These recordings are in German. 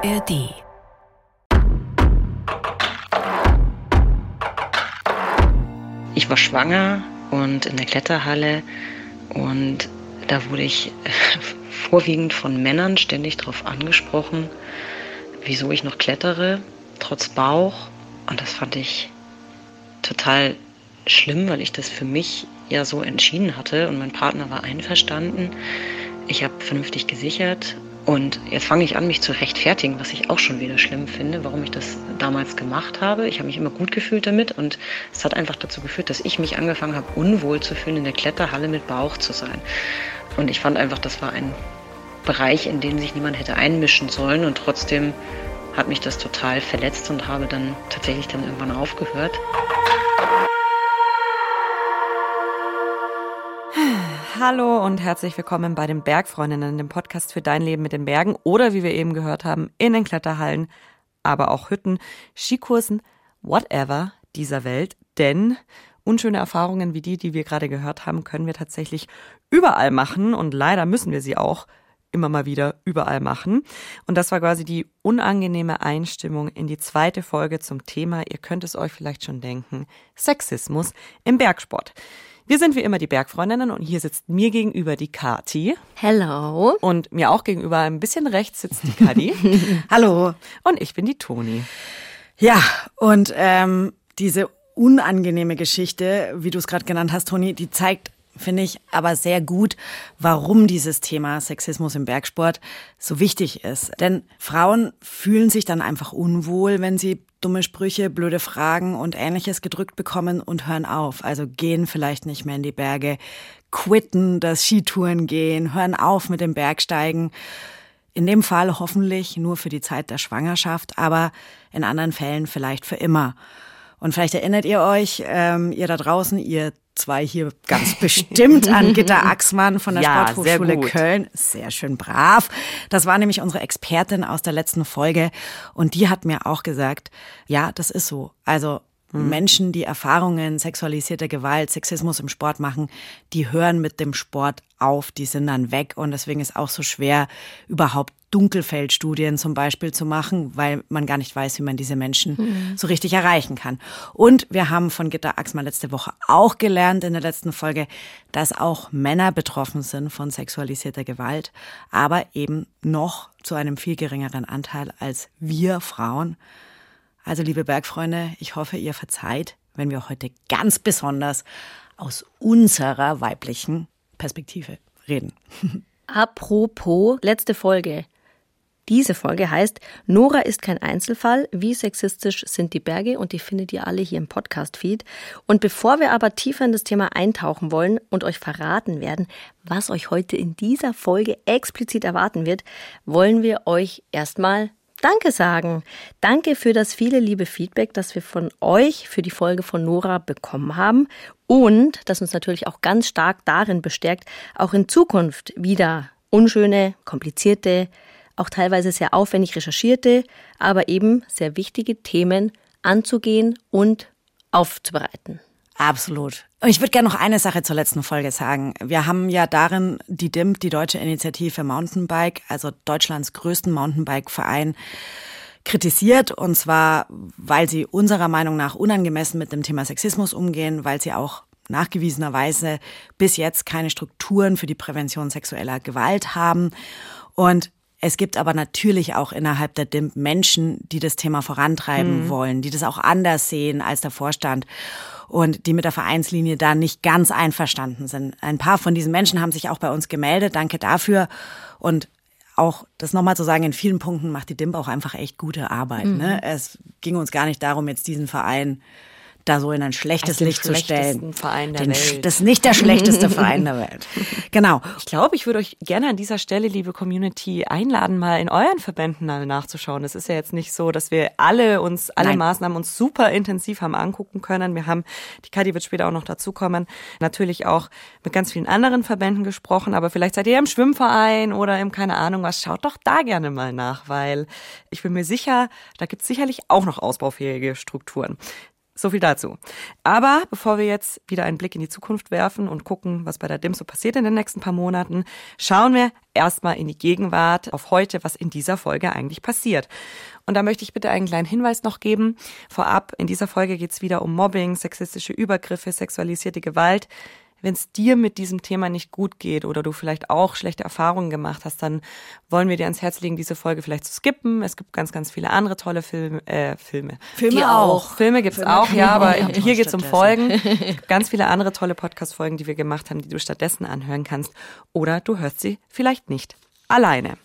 ARD. Ich war schwanger und in der Kletterhalle und da wurde ich vorwiegend von Männern ständig darauf angesprochen, wieso ich noch klettere, trotz Bauch. Und das fand ich total schlimm, weil ich das für mich ja so entschieden hatte und mein Partner war einverstanden. Ich habe vernünftig gesichert und jetzt fange ich an, mich zu rechtfertigen, was ich auch schon wieder schlimm finde, warum ich das damals gemacht habe. Ich habe mich immer gut gefühlt damit und es hat einfach dazu geführt, dass ich mich angefangen habe, unwohl zu fühlen, in der Kletterhalle mit Bauch zu sein. Und ich fand einfach, das war ein Bereich, in den sich niemand hätte einmischen sollen und trotzdem hat mich das total verletzt und habe dann tatsächlich dann irgendwann aufgehört. Hallo und herzlich willkommen bei den Bergfreundinnen, dem Podcast für dein Leben mit den Bergen oder wie wir eben gehört haben, in den Kletterhallen, aber auch Hütten, Skikursen, whatever dieser Welt. Denn unschöne Erfahrungen wie die, die wir gerade gehört haben, können wir tatsächlich überall machen und leider müssen wir sie auch immer mal wieder überall machen. Und das war quasi die unangenehme Einstimmung in die zweite Folge zum Thema, ihr könnt es euch vielleicht schon denken, Sexismus im Bergsport. Wir sind wie immer die Bergfreundinnen und hier sitzt mir gegenüber die Kati. Hello. Und mir auch gegenüber ein bisschen rechts sitzt die Kadi. Hallo. Und ich bin die Toni. Ja, und ähm, diese unangenehme Geschichte, wie du es gerade genannt hast, Toni, die zeigt finde ich aber sehr gut, warum dieses Thema Sexismus im Bergsport so wichtig ist. Denn Frauen fühlen sich dann einfach unwohl, wenn sie dumme Sprüche, blöde Fragen und ähnliches gedrückt bekommen und hören auf. Also gehen vielleicht nicht mehr in die Berge, quitten das Skitouren gehen, hören auf mit dem Bergsteigen. In dem Fall hoffentlich nur für die Zeit der Schwangerschaft, aber in anderen Fällen vielleicht für immer. Und vielleicht erinnert ihr euch, ähm, ihr da draußen, ihr zwei hier ganz bestimmt an Gitta Axmann von der Ja, Sporthochschule sehr. Köln. Sehr schön brav. Das war nämlich unsere Expertin aus der letzten Folge und die hat mir auch gesagt, ja, das ist so. Also Menschen, die Erfahrungen sexualisierter Gewalt, Sexismus im Sport machen, die hören mit dem Sport auf, die sind dann weg und deswegen ist auch so schwer, überhaupt Dunkelfeldstudien zum Beispiel zu machen, weil man gar nicht weiß, wie man diese Menschen so richtig erreichen kann. Und wir haben von Gitta Axmann letzte Woche auch gelernt in der letzten Folge, dass auch Männer betroffen sind von sexualisierter Gewalt, aber eben noch zu einem viel geringeren Anteil als wir Frauen. Also liebe Bergfreunde, ich hoffe, ihr verzeiht, wenn wir heute ganz besonders aus unserer weiblichen Perspektive reden. Apropos, letzte Folge. Diese Folge heißt Nora ist kein Einzelfall, wie sexistisch sind die Berge und die findet ihr alle hier im Podcast-Feed. Und bevor wir aber tiefer in das Thema eintauchen wollen und euch verraten werden, was euch heute in dieser Folge explizit erwarten wird, wollen wir euch erstmal Danke sagen. Danke für das viele liebe Feedback, das wir von euch für die Folge von Nora bekommen haben und das uns natürlich auch ganz stark darin bestärkt, auch in Zukunft wieder unschöne, komplizierte, auch teilweise sehr aufwendig recherchierte, aber eben sehr wichtige Themen anzugehen und aufzubereiten. Absolut. Und ich würde gerne noch eine Sache zur letzten Folge sagen. Wir haben ja darin die DIMP, die Deutsche Initiative Mountainbike, also Deutschlands größten Mountainbike-Verein, kritisiert. Und zwar, weil sie unserer Meinung nach unangemessen mit dem Thema Sexismus umgehen, weil sie auch nachgewiesenerweise bis jetzt keine Strukturen für die Prävention sexueller Gewalt haben. Und es gibt aber natürlich auch innerhalb der DIMP Menschen, die das Thema vorantreiben wollen, die das auch anders sehen als der Vorstand und die mit der Vereinslinie da nicht ganz einverstanden sind. Ein paar von diesen Menschen haben sich auch bei uns gemeldet. Danke dafür. Und auch das nochmal zu sagen, in vielen Punkten macht die DIMP auch einfach echt gute Arbeit. Ne? Es ging uns gar nicht darum, jetzt diesen Verein da so in ein schlechtes Licht zu stellen. Verein der Den, Welt. Das ist nicht der schlechteste Verein der Welt. Genau. Ich glaube, ich würde euch gerne an dieser Stelle, liebe Community, einladen, mal in euren Verbänden nachzuschauen. Es ist ja jetzt nicht so, dass wir alle uns, alle Nein. Maßnahmen uns super intensiv haben angucken können. Wir haben, die Kadi wird später auch noch dazukommen, natürlich auch mit ganz vielen anderen Verbänden gesprochen, aber vielleicht seid ihr im Schwimmverein oder im keine Ahnung was, schaut doch da gerne mal nach, weil ich bin mir sicher, da gibt es sicherlich auch noch ausbaufähige Strukturen. So viel dazu. Aber bevor wir jetzt wieder einen Blick in die Zukunft werfen und gucken, was bei der DIM so passiert in den nächsten paar Monaten, schauen wir erstmal in die Gegenwart, auf heute, was in dieser Folge eigentlich passiert. Und da möchte ich bitte einen kleinen Hinweis noch geben. Vorab, in dieser Folge geht es wieder um Mobbing, sexistische Übergriffe, sexualisierte Gewalt wenn es dir mit diesem Thema nicht gut geht oder du vielleicht auch schlechte Erfahrungen gemacht hast, dann wollen wir dir ans Herz legen, diese Folge vielleicht zu skippen. Es gibt ganz, ganz viele andere tolle Filme. Äh, Filme. Filme auch. Filme gibt's Filme auch, ja, aber hier geht's um Folgen. ganz viele andere tolle Podcast-Folgen, die wir gemacht haben, die du stattdessen anhören kannst. Oder du hörst sie vielleicht nicht alleine.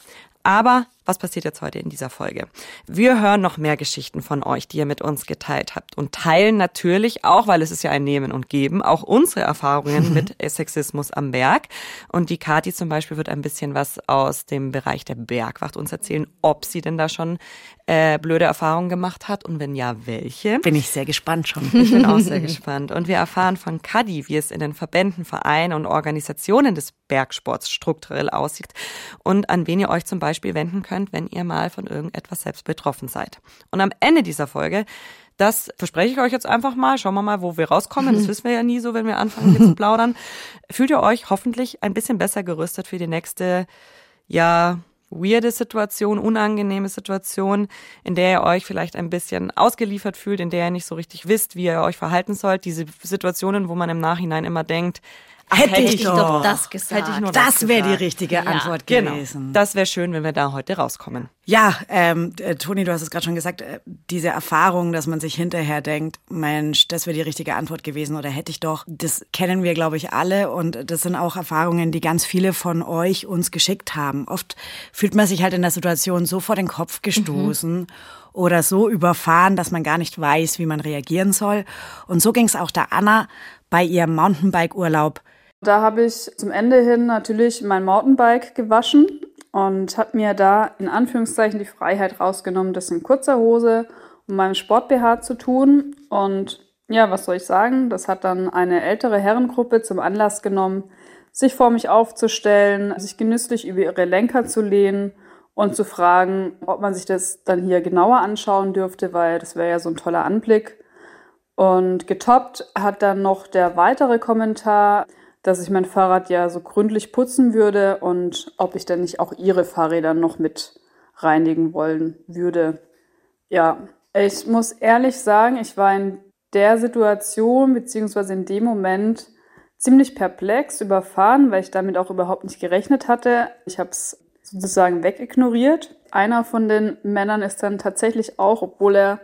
Aber was passiert jetzt heute in dieser Folge? Wir hören noch mehr Geschichten von euch, die ihr mit uns geteilt habt und teilen natürlich auch, weil es ist ja ein Nehmen und Geben, auch unsere Erfahrungen mit Sexismus am Berg. Und die Kati zum Beispiel wird ein bisschen was aus dem Bereich der Bergwacht uns erzählen, ob sie denn da schon äh, blöde Erfahrungen gemacht hat und wenn ja, welche. Bin ich sehr gespannt schon. Ich bin auch sehr gespannt. Und wir erfahren von Kadi, wie es in den Verbänden, Vereinen und Organisationen des Bergsports strukturell aussieht und an wen ihr euch zum Beispiel wenden könnt könnt, wenn ihr mal von irgendetwas selbst betroffen seid. Und am Ende dieser Folge das verspreche ich euch jetzt einfach mal. Schauen wir mal, wo wir rauskommen. Das wissen wir ja nie so, wenn wir anfangen hier zu plaudern. Fühlt ihr euch hoffentlich ein bisschen besser gerüstet für die nächste, ja, weirde Situation, unangenehme Situation, in der ihr euch vielleicht ein bisschen ausgeliefert fühlt, in der ihr nicht so richtig wisst, wie ihr euch verhalten sollt. Diese Situationen, wo man im Nachhinein immer denkt, Hätte, hätte ich, doch, doch das gesagt. Hätte ich nur das, das wäre die richtige ja. Antwort genau. gewesen. Genau. Das wäre schön, wenn wir da heute rauskommen. Ja, ähm, äh, Toni, du hast es gerade schon gesagt, äh, diese Erfahrung, dass man sich hinterher denkt, Mensch, das wäre die richtige Antwort gewesen oder hätte ich doch, das kennen wir, glaube ich, alle und das sind auch Erfahrungen, die ganz viele von euch uns geschickt haben. Oft fühlt man sich halt in der Situation so vor den Kopf gestoßen. Mhm oder so überfahren, dass man gar nicht weiß, wie man reagieren soll. Und so ging es auch der Anna bei ihrem Mountainbike-Urlaub da habe ich zum Ende hin natürlich mein Mountainbike gewaschen und habe mir da in Anführungszeichen die Freiheit rausgenommen, das in kurzer Hose und meinem Sport-BH zu tun. Und ja, was soll ich sagen? Das hat dann eine ältere Herrengruppe zum Anlass genommen, sich vor mich aufzustellen, sich genüsslich über ihre Lenker zu lehnen und zu fragen, ob man sich das dann hier genauer anschauen dürfte, weil das wäre ja so ein toller Anblick. Und getoppt hat dann noch der weitere Kommentar, dass ich mein Fahrrad ja so gründlich putzen würde und ob ich denn nicht auch ihre Fahrräder noch mit reinigen wollen würde. Ja, ich muss ehrlich sagen, ich war in der Situation beziehungsweise in dem Moment ziemlich perplex, überfahren, weil ich damit auch überhaupt nicht gerechnet hatte. Ich habe es sozusagen wegignoriert. Einer von den Männern ist dann tatsächlich auch, obwohl er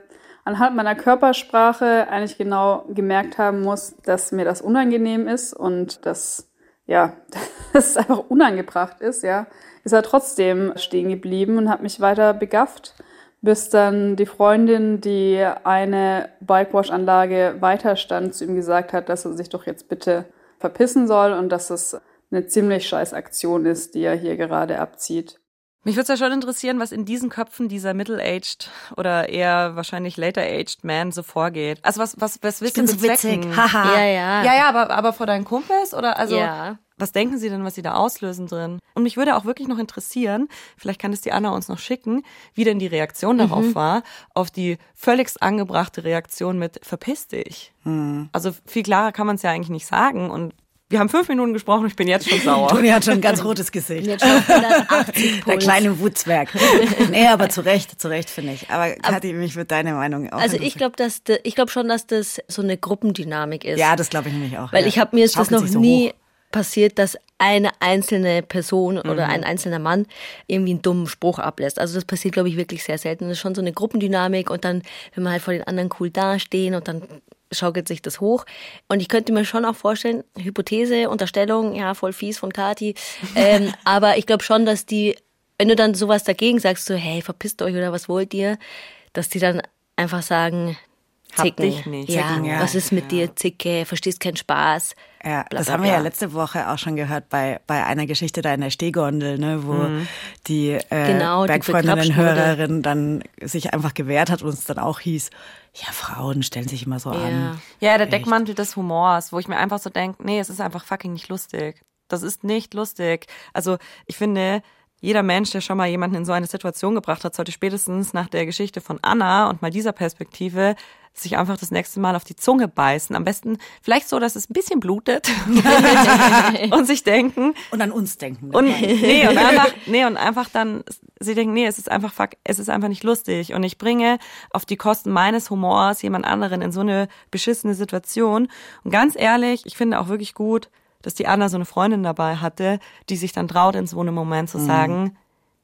anhand meiner Körpersprache eigentlich genau gemerkt haben muss, dass mir das unangenehm ist und dass, ja, dass es einfach unangebracht ist, ja, ist er trotzdem stehen geblieben und hat mich weiter begafft, bis dann die Freundin, die eine Bikewash-Anlage weiter stand, zu ihm gesagt hat, dass er sich doch jetzt bitte verpissen soll und dass es eine ziemlich scheiß Aktion ist, die er hier gerade abzieht. Mich würde es ja schon interessieren, was in diesen Köpfen dieser middle-aged oder eher wahrscheinlich later-aged Man so vorgeht. Also was, was, was willst ich du bin so witzig. Haha. ja, ja. Ja, ja, aber, aber vor deinen Kumpels oder also. Ja. Was denken Sie denn, was Sie da auslösen drin? Und mich würde auch wirklich noch interessieren, vielleicht kann es die Anna uns noch schicken, wie denn die Reaktion darauf mhm. war, auf die völligst angebrachte Reaktion mit verpiss dich. Mhm. Also viel klarer kann man es ja eigentlich nicht sagen und wir haben fünf Minuten gesprochen, ich bin jetzt schon sauer. Toni hat schon ein ganz rotes Gesicht. Jetzt schon Der kleine Wutzwerg. nee, aber zu Recht, zu Recht finde ich. Aber Kathi, mich würde deine Meinung auch Also ich glaube, dass ich glaube schon, dass das so eine Gruppendynamik ist. Ja, das glaube ich nämlich auch. Weil ja. ich habe mir ist das noch so nie hoch. passiert, dass eine einzelne Person oder mhm. ein einzelner Mann irgendwie einen dummen Spruch ablässt. Also das passiert, glaube ich, wirklich sehr selten. Das ist schon so eine Gruppendynamik und dann, wenn man halt vor den anderen cool dastehen und dann schaukelt sich das hoch. Und ich könnte mir schon auch vorstellen, Hypothese, Unterstellung, ja, voll fies von Kati. Ähm, aber ich glaube schon, dass die, wenn du dann sowas dagegen sagst, so, hey, verpisst euch oder was wollt ihr, dass die dann einfach sagen, Zicken. Hab dich nicht. Ja, Zicken, ja. was ist mit ja. dir, Zicke, verstehst keinen Spaß. Ja, bla, das bla, haben wir ja letzte Woche auch schon gehört bei, bei einer Geschichte da in der Stehgondel, ne, wo mhm. die äh, genau, Bergfreundinnen, Hörerin dann sich einfach gewehrt hat und es dann auch hieß, ja, Frauen stellen sich immer so ja. an. Ja, der Echt. Deckmantel des Humors, wo ich mir einfach so denke, nee, es ist einfach fucking nicht lustig. Das ist nicht lustig. Also ich finde, jeder Mensch, der schon mal jemanden in so eine Situation gebracht hat, sollte spätestens nach der Geschichte von Anna und mal dieser Perspektive sich einfach das nächste Mal auf die Zunge beißen. Am besten vielleicht so, dass es ein bisschen blutet und sich denken. Und an uns denken. Und, nee, und einfach, nee, und einfach dann, sie denken, nee, es ist einfach, fuck, es ist einfach nicht lustig. Und ich bringe auf die Kosten meines Humors jemand anderen in so eine beschissene Situation. Und ganz ehrlich, ich finde auch wirklich gut, dass die Anna so eine Freundin dabei hatte, die sich dann traut, in so einem Moment zu mhm. sagen, mhm.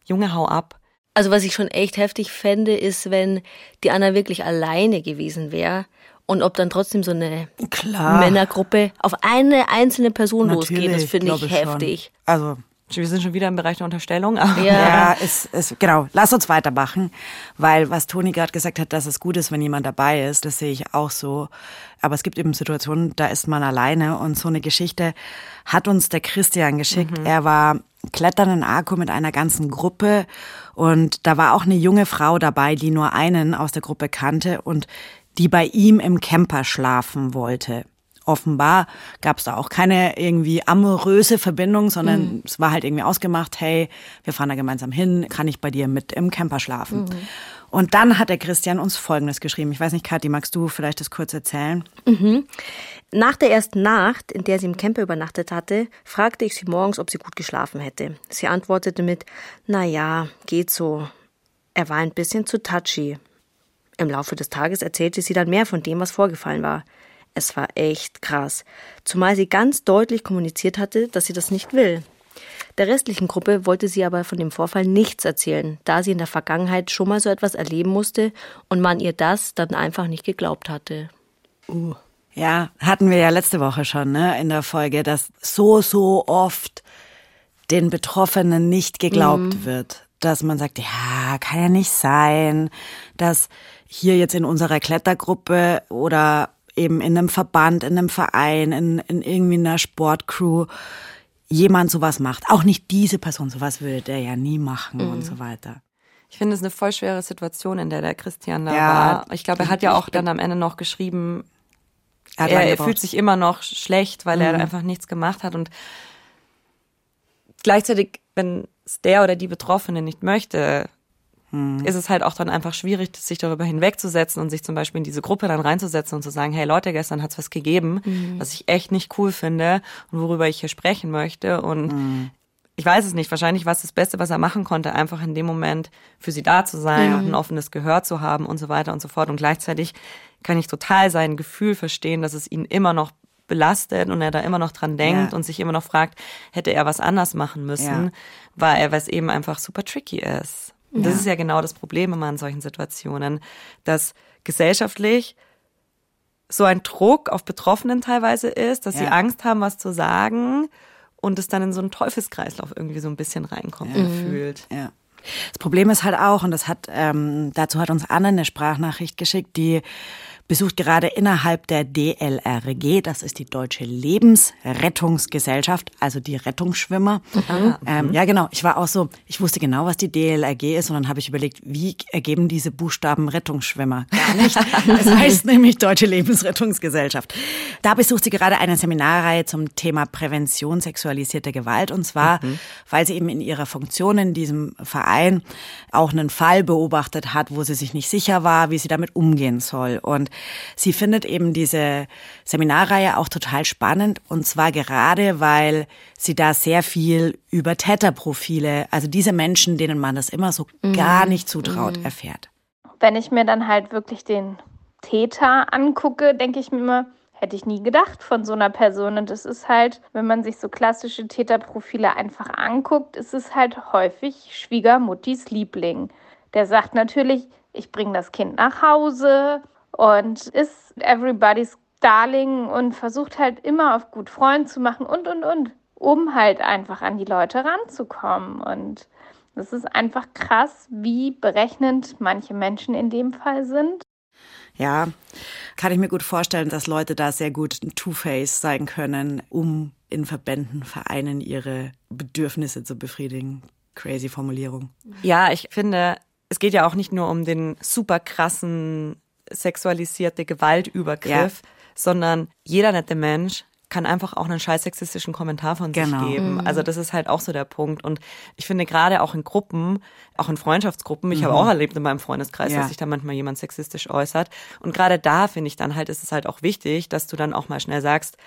Junge, hau ab. Also was ich schon echt heftig fände, ist, wenn die Anna wirklich alleine gewesen wäre und ob dann trotzdem so eine Klar. Männergruppe auf eine einzelne Person Natürlich, losgeht, das finde ich heftig. Schon. Also wir sind schon wieder im Bereich der Unterstellung. Ja, ja ist, ist, genau. Lass uns weitermachen, weil was Toni gerade gesagt hat, dass es gut ist, wenn jemand dabei ist, das sehe ich auch so. Aber es gibt eben Situationen, da ist man alleine und so eine Geschichte hat uns der Christian geschickt. Mhm. Er war klettern in Arco mit einer ganzen Gruppe und da war auch eine junge Frau dabei, die nur einen aus der Gruppe kannte und die bei ihm im Camper schlafen wollte offenbar gab es da auch keine irgendwie amoröse Verbindung, sondern mhm. es war halt irgendwie ausgemacht, hey, wir fahren da gemeinsam hin, kann ich bei dir mit im Camper schlafen? Mhm. Und dann hat der Christian uns Folgendes geschrieben. Ich weiß nicht, Kathi, magst du vielleicht das kurz erzählen? Mhm. Nach der ersten Nacht, in der sie im Camper übernachtet hatte, fragte ich sie morgens, ob sie gut geschlafen hätte. Sie antwortete mit, na ja, geht so. Er war ein bisschen zu touchy. Im Laufe des Tages erzählte sie dann mehr von dem, was vorgefallen war. Es war echt krass, zumal sie ganz deutlich kommuniziert hatte, dass sie das nicht will. Der restlichen Gruppe wollte sie aber von dem Vorfall nichts erzählen, da sie in der Vergangenheit schon mal so etwas erleben musste und man ihr das dann einfach nicht geglaubt hatte. Uh. Ja, hatten wir ja letzte Woche schon, ne, in der Folge, dass so, so oft den Betroffenen nicht geglaubt mhm. wird. Dass man sagt, ja, kann ja nicht sein, dass hier jetzt in unserer Klettergruppe oder eben in einem Verband, in einem Verein, in, in irgendwie einer Sportcrew jemand sowas macht. Auch nicht diese Person, sowas würde der ja nie machen mhm. und so weiter. Ich finde es eine voll schwere Situation, in der der Christian da ja, war. Ich glaube, er hat ja auch dann am Ende noch geschrieben, er, er fühlt sich immer noch schlecht, weil mhm. er einfach nichts gemacht hat und gleichzeitig, wenn es der oder die Betroffene nicht möchte, mhm. ist es halt auch dann einfach schwierig, sich darüber hinwegzusetzen und sich zum Beispiel in diese Gruppe dann reinzusetzen und zu sagen, hey Leute, gestern hat's was gegeben, mhm. was ich echt nicht cool finde und worüber ich hier sprechen möchte und mhm. ich weiß es nicht, wahrscheinlich war es das Beste, was er machen konnte, einfach in dem Moment für sie da zu sein und ein offenes Gehör zu haben und so weiter und so fort. Und gleichzeitig kann ich total sein Gefühl verstehen, dass es ihn immer noch belastet und er da immer noch dran denkt ja. und sich immer noch fragt, hätte er was anders machen müssen, ja. weil er was eben einfach super tricky ist. Und das ist ja genau das Problem immer in solchen Situationen, dass gesellschaftlich so ein Druck auf Betroffenen teilweise ist, dass ja. sie Angst haben, was zu sagen und es dann in so einen Teufelskreislauf irgendwie so ein bisschen reinkommt ja. gefühlt. Ja. Das Problem ist halt auch, und das hat, ähm, dazu hat uns Anne eine Sprachnachricht geschickt, die besucht gerade innerhalb der DLRG, das ist die Deutsche Lebensrettungsgesellschaft, also die Rettungsschwimmer. Mhm. Ähm, ja, genau. Ich war auch so, ich wusste genau, was die DLRG ist und dann habe ich überlegt, wie ergeben diese Buchstaben Rettungsschwimmer? Gar nicht. Es heißt nämlich Deutsche Lebensrettungsgesellschaft. Da besucht sie gerade eine Seminarreihe zum Thema Prävention sexualisierter Gewalt und zwar, mhm. weil sie eben in ihrer Funktion in diesem Verein auch einen Fall beobachtet hat, wo sie sich nicht sicher war, wie sie damit umgehen soll. Und sie findet eben diese Seminarreihe auch total spannend und zwar gerade, weil sie da sehr viel über Täterprofile, also diese Menschen, denen man das immer so mhm. gar nicht zutraut, mhm. erfährt. Wenn ich mir dann halt wirklich den Täter angucke, denke ich mir immer, hätte ich nie gedacht von so einer Person. Und es ist halt, wenn man sich so klassische Täterprofile einfach anguckt, ist es halt häufig Schwiegermuttis Liebling. Der sagt natürlich, ich bringe das Kind nach Hause, und ist everybody's Darling und versucht halt immer auf gut Freund zu machen und, und, und, um halt einfach an die Leute ranzukommen. Und es ist einfach krass, wie berechnend manche Menschen in dem Fall sind. Ja, kann ich mir gut vorstellen, dass Leute da sehr gut Two-Face sein können, um in Verbänden, Vereinen ihre Bedürfnisse zu befriedigen. Crazy Formulierung. Ja, ich finde, es geht ja auch nicht nur um den super krassen sexualisierte Gewaltübergriff, ja. sondern jeder nette Mensch kann einfach auch einen scheiß sexistischen Kommentar von Genau. sich geben. Also das ist halt auch so der Punkt. Und ich finde gerade auch in Gruppen, auch in Freundschaftsgruppen, ich habe auch erlebt in meinem Freundeskreis, Ja. dass sich da manchmal jemand sexistisch äußert. Und gerade da finde ich dann halt, ist es halt auch wichtig, dass du dann auch mal schnell sagst,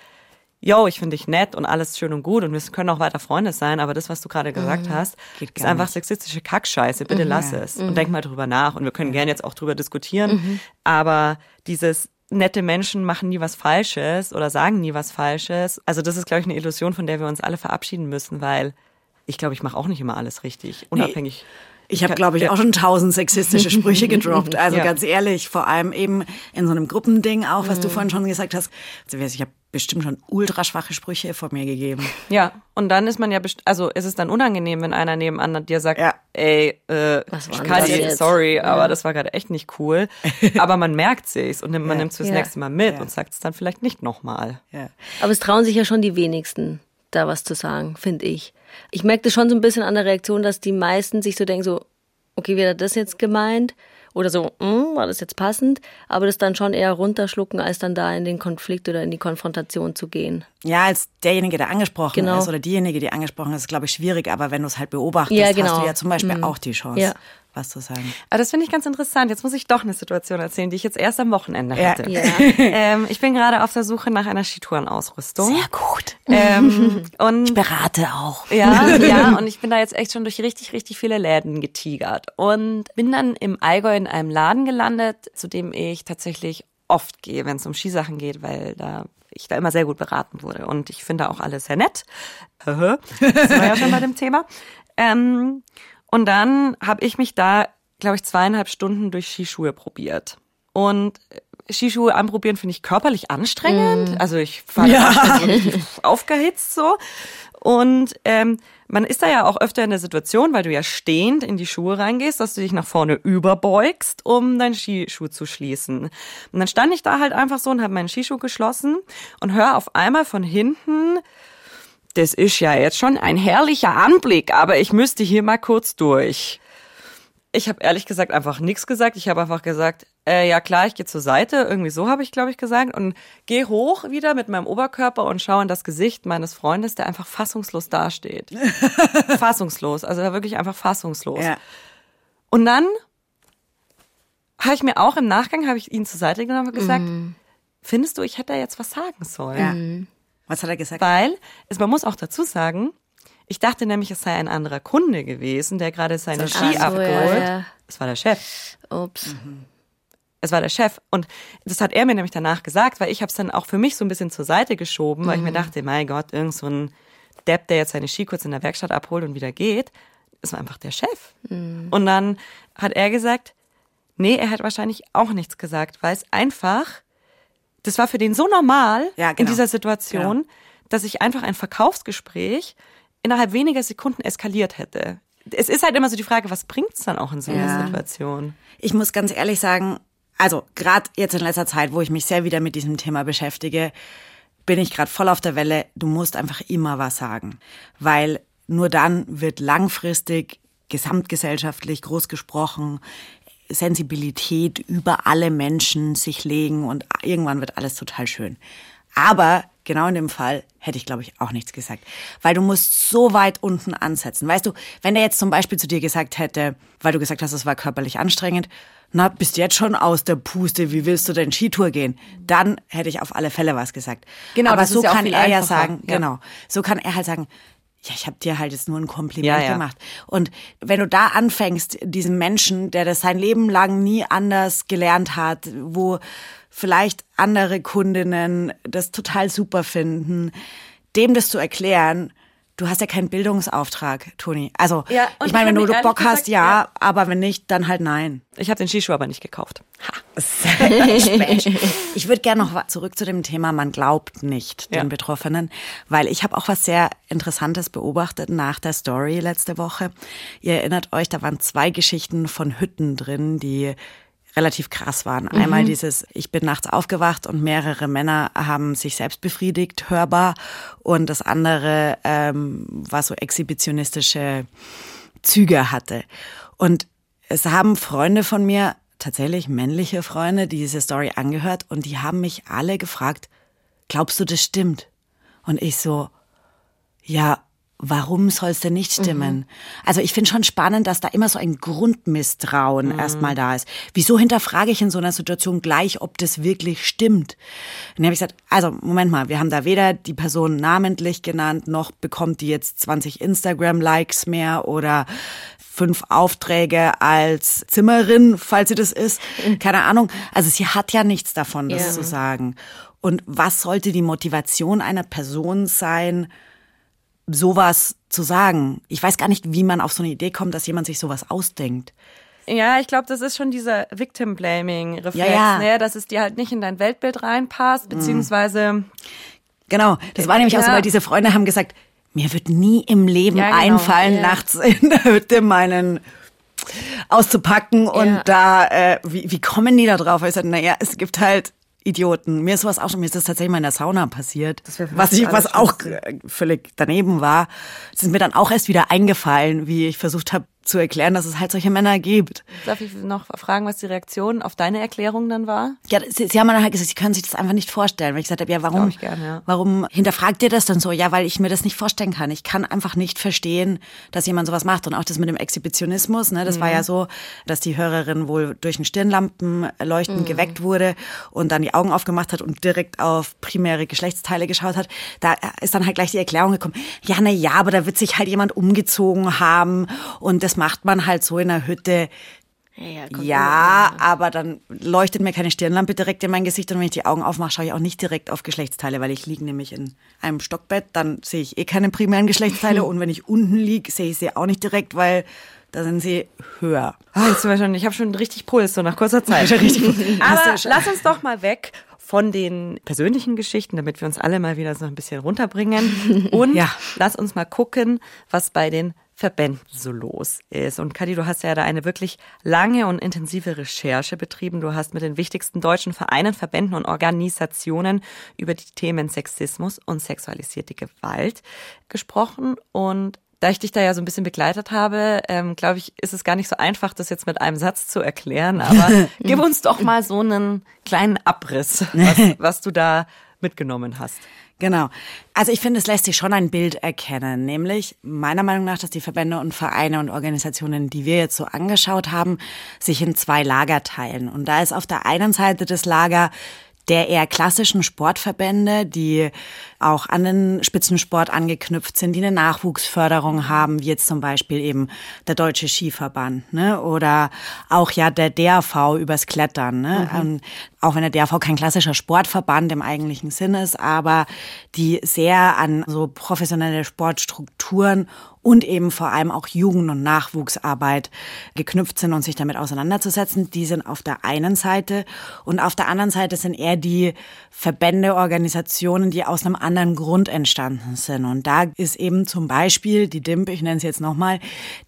yo, ich finde dich nett und alles schön und gut und wir können auch weiter Freunde sein, aber das, was du gerade gesagt hast, Geht ist einfach nicht. sexistische Kackscheiße. Bitte lass es und denk mal drüber nach. Und wir können gerne jetzt auch drüber diskutieren, aber dieses nette Menschen machen nie was Falsches oder sagen nie was Falsches. Also das ist, glaube ich, eine Illusion, von der wir uns alle verabschieden müssen, weil ich glaube, ich mache auch nicht immer alles richtig, unabhängig. Ich habe, glaube ich, auch schon tausend sexistische Sprüche gedroppt. Also Ja. ganz ehrlich, vor allem eben in so einem Gruppending auch, was Mhm. du vorhin schon gesagt hast. Also ich habe bestimmt schon ultra schwache Sprüche vor mir gegeben. Ja, und dann ist man ja, best also ist es dann unangenehm, wenn einer nebenan dir sagt, Ja. ey, äh, jetzt? sorry, aber das war gerade echt nicht cool. aber man merkt sich's und nimmt- man Ja. nimmt es fürs Ja. nächste Mal mit Ja. und sagt es dann vielleicht nicht nochmal. Ja. Aber es trauen sich ja schon die wenigsten, da was zu sagen, finde ich. Ich merke das schon so ein bisschen an der Reaktion, dass die meisten sich so denken, so, okay, wie hat er das jetzt gemeint? Oder so, hm, war das jetzt passend? Aber das dann schon eher runterschlucken, als dann da in den Konflikt oder in die Konfrontation zu gehen. Ja, als derjenige, der angesprochen Genau. ist oder diejenige, die angesprochen ist, ist, glaube ich, schwierig. Aber wenn du es halt beobachtest, Ja, hast genau. du ja zum Beispiel Mhm. auch die Chance, Ja. Was zu sagen. Aber das finde ich ganz interessant. Jetzt muss ich doch eine Situation erzählen, die ich jetzt erst am Wochenende Ja. hatte. Ja. Ähm, ich bin gerade auf der Suche nach einer Skitourenausrüstung. gut. Ähm, und Berate auch. Ja, ja, und ich bin da jetzt echt schon durch richtig, richtig viele Läden getigert und bin dann im Allgäu in einem Laden gelandet, zu dem ich tatsächlich oft gehe, wenn es um Skisachen geht, weil da ich da immer sehr gut beraten wurde und ich finde auch alles sehr nett. Das war ja schon bei dem Thema. Ähm, und dann habe ich mich da, glaube ich, zweieinhalb Stunden durch Skischuhe probiert. Und Skischuhe anprobieren finde ich körperlich anstrengend. Also ich war ja. aufgehitzt so. Und ähm, man ist da ja auch öfter in der Situation, weil du ja stehend in die Schuhe reingehst, dass du dich nach vorne überbeugst, um deinen Skischuh zu schließen. Und dann stand ich da halt einfach so und habe meinen Skischuh geschlossen und höre auf einmal von hinten, das ist ja jetzt schon ein herrlicher Anblick, aber ich müsste hier mal kurz durch. Ich habe ehrlich gesagt einfach nichts gesagt. Ich habe einfach gesagt, äh, ja klar, ich gehe zur Seite. Irgendwie so habe ich, glaube ich, gesagt. Und gehe hoch wieder mit meinem Oberkörper und schaue in das Gesicht meines Freundes, der einfach fassungslos dasteht. fassungslos. Also wirklich einfach fassungslos. Ja. Und dann habe ich mir auch im Nachgang, habe ich ihn zur Seite genommen und gesagt, findest du, ich hätte da jetzt was sagen sollen? Ja. Was hat er gesagt? Weil, es, man muss auch dazu sagen, ich dachte nämlich, es sei ein anderer Kunde gewesen, der gerade seine So, Ski so, ja, abgeholt. ja. Es war der Chef. Ups. Es war der Chef. Und das hat er mir nämlich danach gesagt, weil ich habe es dann auch für mich so ein bisschen zur Seite geschoben, weil ich mir dachte, mein Gott, irgend so ein Depp, der jetzt seine Ski kurz in der Werkstatt abholt und wieder geht. War einfach der Chef. Und dann hat er gesagt, nee, er hat wahrscheinlich auch nichts gesagt, weil es einfach, das war für den so normal Ja, in genau. dieser Situation, dass ich einfach ein Verkaufsgespräch innerhalb weniger Sekunden eskaliert hätte. Es ist halt immer so die Frage, was bringt's dann auch in so einer Ja. Situation? Ich muss ganz ehrlich sagen, also gerade jetzt in letzter Zeit, wo ich mich sehr wieder mit diesem Thema beschäftige, bin ich gerade voll auf der Welle. Du musst einfach immer was sagen, weil nur dann wird langfristig gesamtgesellschaftlich groß gesprochen, Sensibilität über alle Menschen sich legen und irgendwann wird alles total schön. Aber genau in dem Fall hätte ich, glaube ich, auch nichts gesagt. Weil du musst so weit unten ansetzen. Weißt du, wenn der jetzt zum Beispiel zu dir gesagt hätte, weil du gesagt hast, es war körperlich anstrengend, na, bist jetzt schon aus der Puste, wie willst du denn Skitour gehen? Dann hätte ich auf alle Fälle was gesagt. Genau, Aber das ist so ja auch kann er ja einfacher. sagen, Ja. genau, so kann er halt sagen, ja, ich habe dir halt jetzt nur ein Kompliment Ja, ja. gemacht. Und wenn du da anfängst, diesem Menschen, der das sein Leben lang nie anders gelernt hat, wo vielleicht andere Kundinnen das total super finden, dem das zu erklären, du hast ja keinen Bildungsauftrag, Toni. Also, Ja, ich meine, wenn du Bock ehrlich hast, gesagt- ja, ja. aber wenn nicht, dann halt nein. Ich habe den Skischuh aber nicht gekauft. Ich würde gerne noch zurück zu dem Thema, man glaubt nicht den Ja. Betroffenen, weil ich habe auch was sehr Interessantes beobachtet nach der Story letzte Woche. Ihr erinnert euch, da waren zwei Geschichten von Hütten drin, die relativ krass waren. Einmal dieses, ich bin nachts aufgewacht und mehrere Männer haben sich selbst befriedigt, hörbar. Und das andere ähm, war so exhibitionistische Züge hatte. Und es haben Freunde von mir, tatsächlich männliche Freunde, die diese Story angehört und die haben mich alle gefragt, glaubst du, das stimmt? Und ich so, ja, warum soll es denn nicht stimmen? Mhm. Also ich finde schon spannend, dass da immer so ein Grundmisstrauen mhm. erstmal da ist. Wieso hinterfrage ich in so einer Situation gleich, ob das wirklich stimmt? Und dann habe ich gesagt, also Moment mal, wir haben da weder die Person namentlich genannt, noch bekommt die jetzt 20 Instagram-Likes mehr oder fünf Aufträge als Zimmerin, falls sie das ist. Keine Ahnung. Also sie hat ja nichts davon, das ja. zu sagen. Und was sollte die Motivation einer Person sein, sowas zu sagen. Ich weiß gar nicht, wie man auf so eine Idee kommt, dass jemand sich sowas ausdenkt. Ja, ich glaube, das ist schon dieser Victim-Blaming-Reflex, ja, ja. Ne? dass es dir halt nicht in dein Weltbild reinpasst, mhm. beziehungsweise. Genau, das war nämlich ja. auch so, weil diese Freunde haben gesagt, mir wird nie im Leben genau. einfallen, nachts in der Hütte meinen auszupacken und da, äh, wie, wie kommen die da drauf? Ich sagte, naja, es gibt halt Idioten. Mir ist sowas auch schon, mir ist das tatsächlich mal in der Sauna passiert. was ich, was auch völlig daneben war. Es ist mir dann auch erst wieder eingefallen, wie ich versucht habe, zu erklären, dass es halt solche Männer gibt. Darf ich noch fragen, was die Reaktion auf deine Erklärung dann war? Ja, sie, sie haben dann halt gesagt, sie können sich das einfach nicht vorstellen. Weil ich gesagt habe, ja, warum, gern, ja. warum hinterfragt ihr das dann so? Ja, weil ich mir das nicht vorstellen kann. Ich kann einfach nicht verstehen, dass jemand sowas macht. Und auch das mit dem Exhibitionismus, ne, das mhm. war ja mhm. so, dass die Hörerin wohl durch ein Stirnlampenleuchten mhm. geweckt wurde und dann die Augen aufgemacht hat und direkt auf primäre Geschlechtsteile geschaut hat. Da ist dann halt gleich die Erklärung gekommen, ja, na ja, aber da wird sich halt jemand umgezogen haben und das macht man halt so in der Hütte. Ja, ja, aber dann leuchtet mir keine Stirnlampe direkt in mein Gesicht und wenn ich die Augen aufmache, schaue ich auch nicht direkt auf Geschlechtsteile, weil ich liege nämlich in einem Stockbett, dann sehe ich eh keine primären Geschlechtsteile und wenn ich unten liege, sehe ich sie auch nicht direkt, weil da sind sie höher. Oh, jetzt schon, ich habe schon richtig Puls, so nach kurzer Zeit. aber lass uns doch mal weg von den persönlichen Geschichten, damit wir uns alle mal wieder so ein bisschen runterbringen. Und ja. lass uns mal gucken, was bei den Verbänden so los ist. Und Kadi, du hast ja da eine wirklich lange und intensive Recherche betrieben. Du hast mit den wichtigsten deutschen Vereinen, Verbänden und Organisationen über die Themen Sexismus und sexualisierte Gewalt gesprochen. Und da ich dich da ja so ein bisschen begleitet habe, ähm, glaube ich, ist es gar nicht so einfach, das jetzt mit einem Satz zu erklären. Aber gib uns doch mal so einen kleinen Abriss, was, was du da mitgenommen hast. Genau. Also ich finde, es lässt sich schon ein Bild erkennen, nämlich meiner Meinung nach, dass die Verbände und Vereine und Organisationen, die wir jetzt so angeschaut haben, sich in zwei Lager teilen. Und da ist auf der einen Seite das Lager der eher klassischen Sportverbände, die auch an den Spitzensport angeknüpft sind, die eine Nachwuchsförderung haben, wie jetzt zum Beispiel eben der Deutsche Skiverband ne? oder auch ja der DRV übers Klettern. Ne? Mhm. Ähm, auch wenn der DRV kein klassischer Sportverband im eigentlichen Sinn ist, aber die sehr an so professionelle Sportstrukturen und eben vor allem auch Jugend- und Nachwuchsarbeit geknüpft sind und sich damit auseinanderzusetzen. Die sind auf der einen Seite und auf der anderen Seite sind eher die Verbände, Organisationen, die aus einem anderen Grund entstanden sind. Und da ist eben zum Beispiel die DIMP, ich nenne es jetzt nochmal,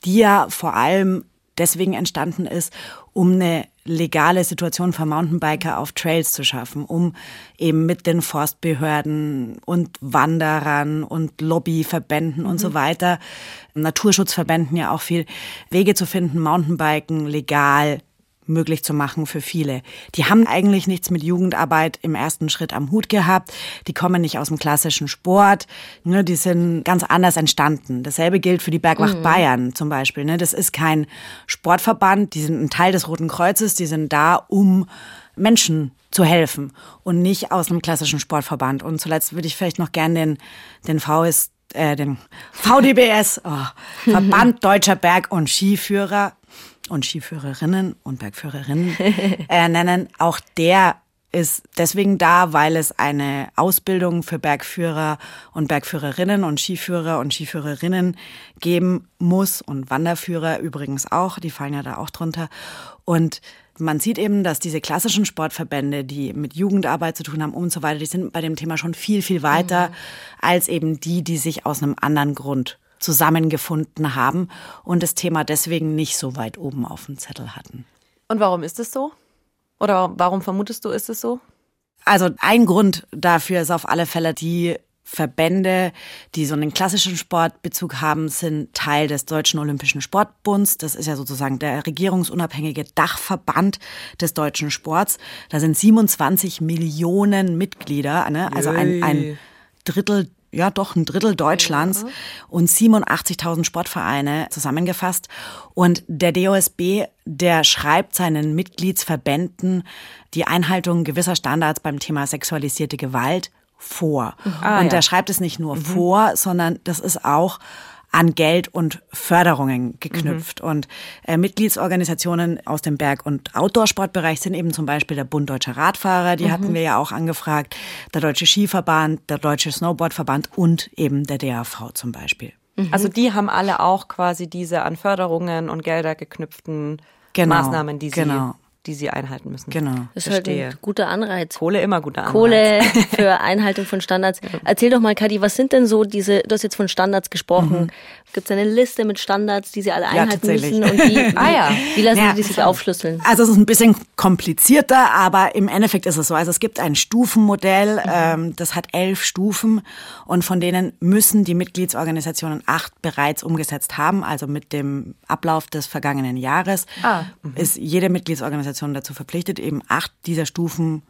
die ja vor allem deswegen entstanden ist, um eine legale Situation für Mountainbiker auf Trails zu schaffen, um eben mit den Forstbehörden und Wanderern und Lobbyverbänden mhm. und so mhm. weiter, Naturschutzverbänden ja auch viel, Wege zu finden, Mountainbiken legal möglich zu machen für viele. Die haben eigentlich nichts mit Jugendarbeit im ersten Schritt am Hut gehabt. Die kommen nicht aus dem klassischen Sport. Ne, die sind ganz anders entstanden. Dasselbe gilt für die Bergwacht mhm. Bayern zum Beispiel. Ne. Das ist kein Sportverband. Die sind ein Teil des Roten Kreuzes. Die sind da, um Menschen zu helfen und nicht aus einem klassischen Sportverband. Und zuletzt würde ich vielleicht noch gern den, den VS, äh, den VDBS, oh, Verband Deutscher Berg- und Skiführer und Skiführerinnen und Bergführerinnen äh, nennen. Auch der ist deswegen da, weil es eine Ausbildung für Bergführer und Bergführerinnen und Skiführer und Skiführerinnen geben muss und Wanderführer übrigens auch, die fallen ja da auch drunter. Und man sieht eben, dass diese klassischen Sportverbände, die mit Jugendarbeit zu tun haben und so weiter, die sind bei dem Thema schon viel, viel weiter mhm. als eben die, die sich aus einem anderen Grund zusammengefunden haben und das Thema deswegen nicht so weit oben auf dem Zettel hatten. Und warum ist es so? Oder warum vermutest du, ist es so? Also ein Grund dafür ist auf alle Fälle die Verbände, die so einen klassischen Sportbezug haben, sind Teil des Deutschen Olympischen Sportbunds. Das ist ja sozusagen der regierungsunabhängige Dachverband des deutschen Sports. Da sind 27 Millionen Mitglieder, ne? also ein, ein Drittel ja doch ein Drittel Deutschlands und 87.000 Sportvereine zusammengefasst. Und der DOSB, der schreibt seinen Mitgliedsverbänden die Einhaltung gewisser Standards beim Thema sexualisierte Gewalt vor. Ah, und ja. der schreibt es nicht nur mhm. vor, sondern das ist auch an Geld und Förderungen geknüpft. Mhm. Und äh, Mitgliedsorganisationen aus dem Berg- und Outdoor-Sportbereich sind eben zum Beispiel der Bund Deutscher Radfahrer, die mhm. hatten wir ja auch angefragt, der Deutsche Skiverband, der Deutsche Snowboardverband und eben der DAV zum Beispiel. Mhm. Also die haben alle auch quasi diese an Förderungen und Gelder geknüpften genau, Maßnahmen, die sie genau die sie einhalten müssen. Genau. Das ist halt ein guter Anreiz. Kohle immer guter Anreiz. Kohle für Einhaltung von Standards. Erzähl doch mal, Kadi, was sind denn so diese, du hast jetzt von Standards gesprochen. Mhm. Gibt es eine Liste mit Standards, die sie alle einhalten ja, müssen? Und wie, wie, ah, ja. wie lassen ja, sie die sich aufschlüsseln? Also es ist ein bisschen komplizierter, aber im Endeffekt ist es so. Also es gibt ein Stufenmodell, mhm. ähm, das hat elf Stufen und von denen müssen die Mitgliedsorganisationen acht bereits umgesetzt haben. Also mit dem Ablauf des vergangenen Jahres ah. mhm. ist jede Mitgliedsorganisation Organisation dazu verpflichtet, eben acht dieser Stufen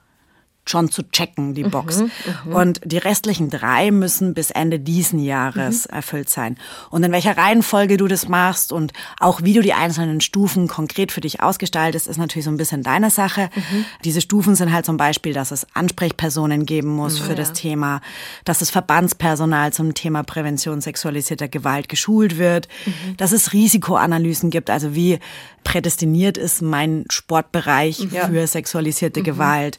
schon zu checken, die Box. Mhm, mhm, und die restlichen drei müssen bis Ende diesen Jahres mhm. erfüllt sein. Und in welcher Reihenfolge du das machst und auch wie du die einzelnen Stufen konkret für dich ausgestaltest, ist natürlich so ein bisschen deine Sache. Mhm. Diese Stufen sind halt zum Beispiel, dass es Ansprechpersonen geben muss für ja. das Thema, dass das Verbandspersonal zum Thema Prävention sexualisierter Gewalt geschult wird, mhm. dass es Risikoanalysen gibt, also wie prädestiniert ist mein Sportbereich ja. für sexualisierte mhm. Gewalt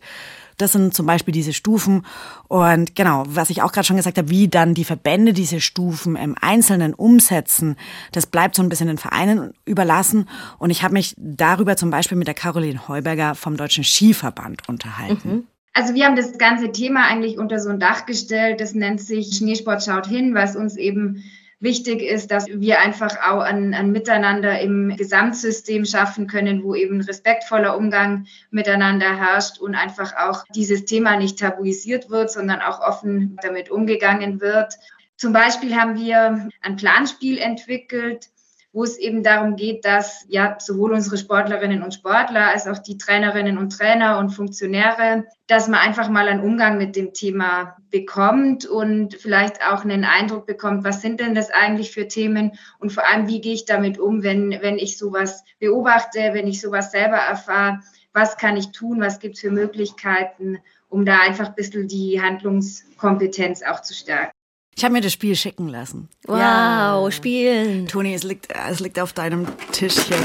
das sind zum Beispiel diese Stufen. Und genau, was ich auch gerade schon gesagt habe, wie dann die Verbände diese Stufen im Einzelnen umsetzen, das bleibt so ein bisschen den Vereinen überlassen. Und ich habe mich darüber zum Beispiel mit der Caroline Heuberger vom Deutschen Skiverband unterhalten. Mhm. Also wir haben das ganze Thema eigentlich unter so ein Dach gestellt. Das nennt sich Schneesport schaut hin, was uns eben wichtig ist, dass wir einfach auch ein, ein Miteinander im Gesamtsystem schaffen können, wo eben respektvoller Umgang miteinander herrscht und einfach auch dieses Thema nicht tabuisiert wird, sondern auch offen damit umgegangen wird. Zum Beispiel haben wir ein Planspiel entwickelt, wo es eben darum geht, dass ja sowohl unsere Sportlerinnen und Sportler als auch die Trainerinnen und Trainer und Funktionäre, dass man einfach mal einen Umgang mit dem Thema bekommt und vielleicht auch einen Eindruck bekommt, was sind denn das eigentlich für Themen und vor allem, wie gehe ich damit um, wenn, wenn ich sowas beobachte, wenn ich sowas selber erfahre, was kann ich tun, was gibt es für Möglichkeiten, um da einfach ein bisschen die Handlungskompetenz auch zu stärken. Ich habe mir das Spiel schicken lassen. Wow, ja. spielen. Toni, es liegt, es liegt auf deinem Tischchen.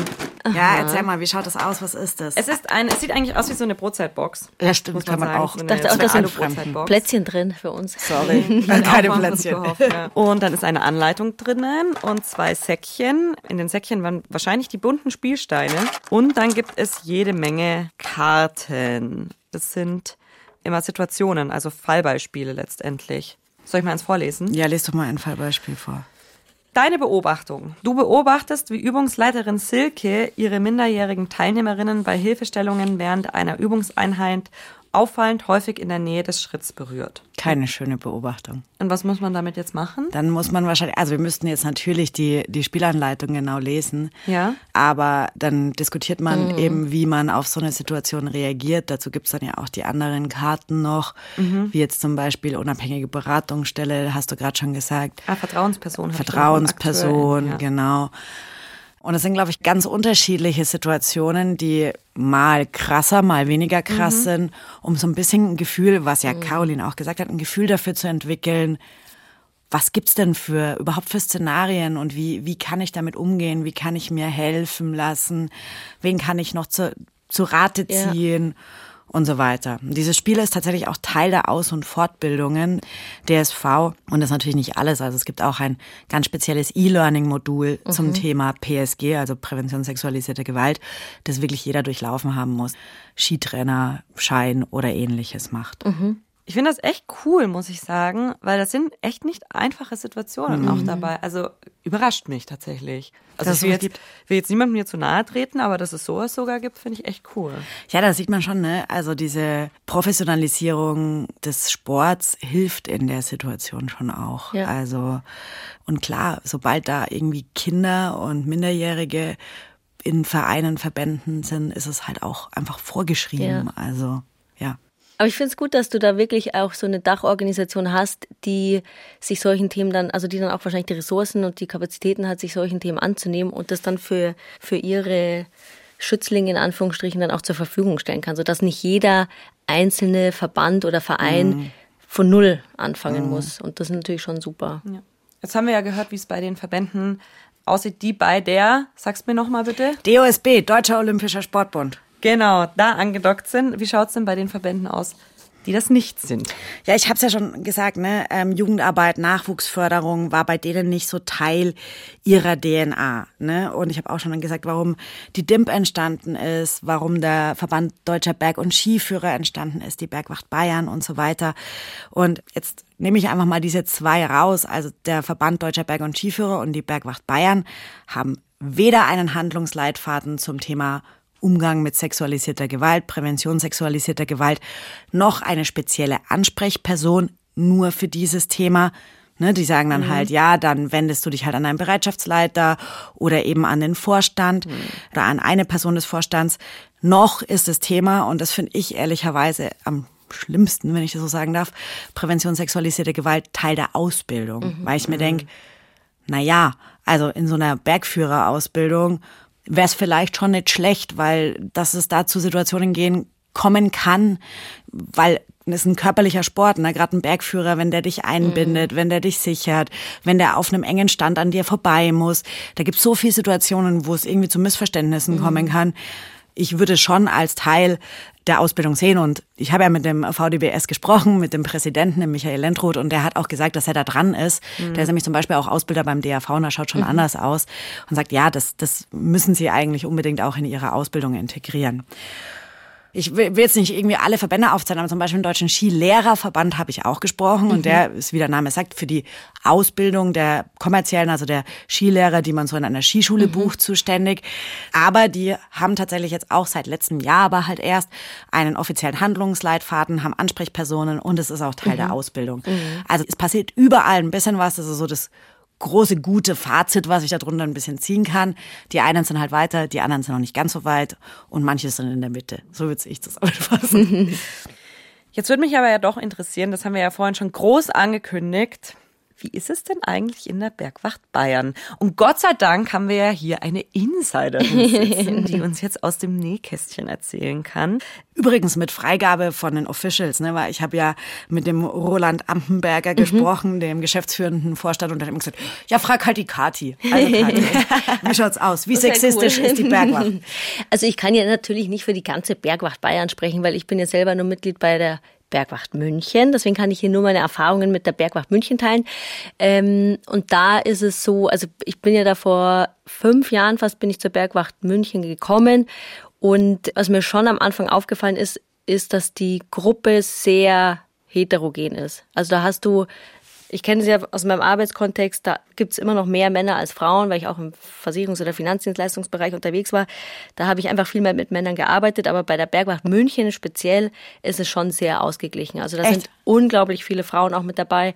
Aha. Ja, erzähl mal, wie schaut das aus? Was ist das? Es ist ein, es sieht eigentlich aus wie so eine Brotzeitbox. Ja, stimmt, kann man, auch. So ich dachte auch, da sind Plätzchen drin für uns. Sorry, keine Plätzchen. Gehofft, ja. Und dann ist eine Anleitung drinnen und zwei Säckchen. In den Säckchen waren wahrscheinlich die bunten Spielsteine. Und dann gibt es jede Menge Karten. Das sind immer Situationen, also Fallbeispiele letztendlich. Soll ich mal eins vorlesen? Ja, lest doch mal ein Fallbeispiel vor. Deine Beobachtung. Du beobachtest, wie Übungsleiterin Silke ihre minderjährigen Teilnehmerinnen bei Hilfestellungen während einer Übungseinheit auffallend häufig in der Nähe des Schritts berührt. Keine schöne Beobachtung. Und was muss man damit jetzt machen? Dann muss man wahrscheinlich, also wir müssten jetzt natürlich die, die Spielanleitung genau lesen. Ja. Aber dann diskutiert man mhm. eben, wie man auf so eine Situation reagiert. Dazu gibt's dann ja auch die anderen Karten noch, mhm. wie jetzt zum Beispiel unabhängige Beratungsstelle, hast du gerade schon gesagt. Ah, Vertrauensperson. Vertrauensperson, ja. genau. Und es sind, glaube ich, ganz unterschiedliche Situationen, die mal krasser, mal weniger krass mhm. sind, um so ein bisschen ein Gefühl, was ja mhm. Caroline auch gesagt hat, ein Gefühl dafür zu entwickeln, was gibt's denn für überhaupt für Szenarien und wie, wie kann ich damit umgehen? Wie kann ich mir helfen lassen? Wen kann ich noch zu, zu Rate ziehen? Ja und so weiter. Dieses Spiel ist tatsächlich auch Teil der Aus- und Fortbildungen DSV und das ist natürlich nicht alles. Also es gibt auch ein ganz spezielles E-Learning-Modul mhm. zum Thema PSG, also Prävention sexualisierter Gewalt, das wirklich jeder durchlaufen haben muss. Skitrainer, Schein oder ähnliches macht. Mhm. Ich finde das echt cool, muss ich sagen, weil das sind echt nicht einfache Situationen mhm. auch dabei. Also überrascht mich tatsächlich. Also ich will jetzt, will jetzt niemandem hier zu nahe treten, aber dass es sowas sogar gibt, finde ich echt cool. Ja, da sieht man schon, ne? Also diese Professionalisierung des Sports hilft in der Situation schon auch. Ja. Also und klar, sobald da irgendwie Kinder und Minderjährige in Vereinen, Verbänden sind, ist es halt auch einfach vorgeschrieben. Ja. Also. Aber ich finde es gut, dass du da wirklich auch so eine Dachorganisation hast, die sich solchen Themen dann, also die dann auch wahrscheinlich die Ressourcen und die Kapazitäten hat, sich solchen Themen anzunehmen und das dann für, für ihre Schützlinge in Anführungsstrichen dann auch zur Verfügung stellen kann, sodass nicht jeder einzelne Verband oder Verein mhm. von Null anfangen mhm. muss. Und das ist natürlich schon super. Ja. Jetzt haben wir ja gehört, wie es bei den Verbänden aussieht, die bei der, sag's mir nochmal bitte. DOSB, Deutscher Olympischer Sportbund. Genau, da angedockt sind. Wie schaut's denn bei den Verbänden aus, die das nicht sind. Ja, ich habe es ja schon gesagt, ne? Ähm, Jugendarbeit, Nachwuchsförderung war bei denen nicht so Teil ihrer DNA. Ne? Und ich habe auch schon gesagt, warum die DIMP entstanden ist, warum der Verband Deutscher Berg- und Skiführer entstanden ist, die Bergwacht Bayern und so weiter. Und jetzt nehme ich einfach mal diese zwei raus. Also der Verband Deutscher Berg- und Skiführer und die Bergwacht Bayern haben weder einen Handlungsleitfaden zum Thema Umgang mit sexualisierter Gewalt, Prävention sexualisierter Gewalt, noch eine spezielle Ansprechperson nur für dieses Thema. Ne, die sagen dann mhm. halt, ja, dann wendest du dich halt an einen Bereitschaftsleiter oder eben an den Vorstand mhm. oder an eine Person des Vorstands. Noch ist das Thema, und das finde ich ehrlicherweise am schlimmsten, wenn ich das so sagen darf, Prävention sexualisierter Gewalt Teil der Ausbildung. Mhm. Weil ich mir denke, na ja, also in so einer Bergführerausbildung wäre es vielleicht schon nicht schlecht, weil dass es da zu Situationen gehen kommen kann, weil es ist ein körperlicher Sport, ne? gerade ein Bergführer, wenn der dich einbindet, mhm. wenn der dich sichert, wenn der auf einem engen Stand an dir vorbei muss. Da gibt es so viele Situationen, wo es irgendwie zu Missverständnissen mhm. kommen kann ich würde schon als Teil der Ausbildung sehen. Und ich habe ja mit dem VDBS gesprochen, mit dem Präsidenten, dem Michael Lendroth, und der hat auch gesagt, dass er da dran ist. Mhm. Der ist nämlich zum Beispiel auch Ausbilder beim DAV und er schaut schon mhm. anders aus und sagt, ja, das, das müssen Sie eigentlich unbedingt auch in Ihre Ausbildung integrieren ich will jetzt nicht irgendwie alle Verbände aufzählen, aber zum Beispiel im Deutschen Skilehrerverband habe ich auch gesprochen und mhm. der ist, wie der Name sagt, für die Ausbildung der kommerziellen, also der Skilehrer, die man so in einer Skischule mhm. bucht, zuständig. Aber die haben tatsächlich jetzt auch seit letztem Jahr aber halt erst einen offiziellen Handlungsleitfaden, haben Ansprechpersonen und es ist auch Teil mhm. der Ausbildung. Mhm. Also es passiert überall ein bisschen was, das ist so das große, gute Fazit, was ich darunter ein bisschen ziehen kann. Die einen sind halt weiter, die anderen sind noch nicht ganz so weit und manche sind in der Mitte. So würde ich das fassen. Jetzt würde mich aber ja doch interessieren, das haben wir ja vorhin schon groß angekündigt. Wie ist es denn eigentlich in der Bergwacht Bayern? Und Gott sei Dank haben wir ja hier eine Insiderin sitzen, die uns jetzt aus dem Nähkästchen erzählen kann. Übrigens mit Freigabe von den Officials, ne, weil ich habe ja mit dem Roland Ampenberger mhm. gesprochen, dem geschäftsführenden Vorstand, und der hat ihm gesagt, ja, frag halt die Kati. Also Kati, wie schaut's aus? Wie sexistisch cool. ist die Bergwacht? Also ich kann ja natürlich nicht für die ganze Bergwacht Bayern sprechen, weil ich bin ja selber nur Mitglied bei der Bergwacht München. Deswegen kann ich hier nur meine Erfahrungen mit der Bergwacht München teilen. Ähm, und da ist es so, also ich bin ja da vor fünf Jahren fast bin ich zur Bergwacht München gekommen. Und was mir schon am Anfang aufgefallen ist, ist, dass die Gruppe sehr heterogen ist. Also da hast du ich kenne sie ja aus meinem Arbeitskontext, da gibt es immer noch mehr Männer als Frauen, weil ich auch im Versicherungs- oder Finanzdienstleistungsbereich unterwegs war. Da habe ich einfach viel mehr mit Männern gearbeitet, aber bei der Bergwacht München speziell ist es schon sehr ausgeglichen. Also da Echt? sind unglaublich viele Frauen auch mit dabei,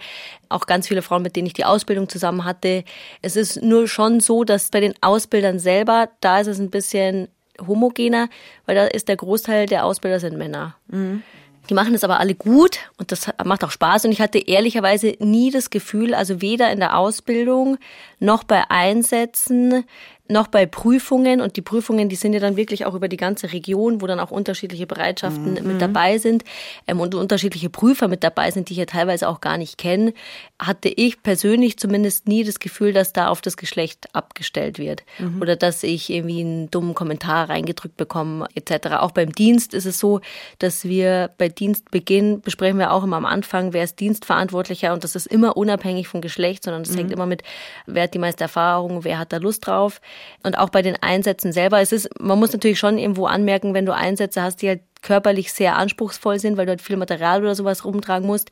auch ganz viele Frauen, mit denen ich die Ausbildung zusammen hatte. Es ist nur schon so, dass bei den Ausbildern selber, da ist es ein bisschen homogener, weil da ist der Großteil der Ausbilder sind Männer. Mhm. Die machen das aber alle gut und das macht auch Spaß. Und ich hatte ehrlicherweise nie das Gefühl, also weder in der Ausbildung noch bei Einsätzen, noch bei Prüfungen und die Prüfungen, die sind ja dann wirklich auch über die ganze Region, wo dann auch unterschiedliche Bereitschaften mhm. mit dabei sind ähm, und unterschiedliche Prüfer mit dabei sind, die ich ja teilweise auch gar nicht kenne, hatte ich persönlich zumindest nie das Gefühl, dass da auf das Geschlecht abgestellt wird mhm. oder dass ich irgendwie einen dummen Kommentar reingedrückt bekomme etc. Auch beim Dienst ist es so, dass wir bei Dienstbeginn besprechen wir auch immer am Anfang, wer ist Dienstverantwortlicher und das ist immer unabhängig vom Geschlecht, sondern das mhm. hängt immer mit, wer hat die meiste Erfahrung, wer hat da Lust drauf. Und auch bei den Einsätzen selber, es ist, man muss natürlich schon irgendwo anmerken, wenn du Einsätze hast, die halt körperlich sehr anspruchsvoll sind, weil du halt viel Material oder sowas rumtragen musst,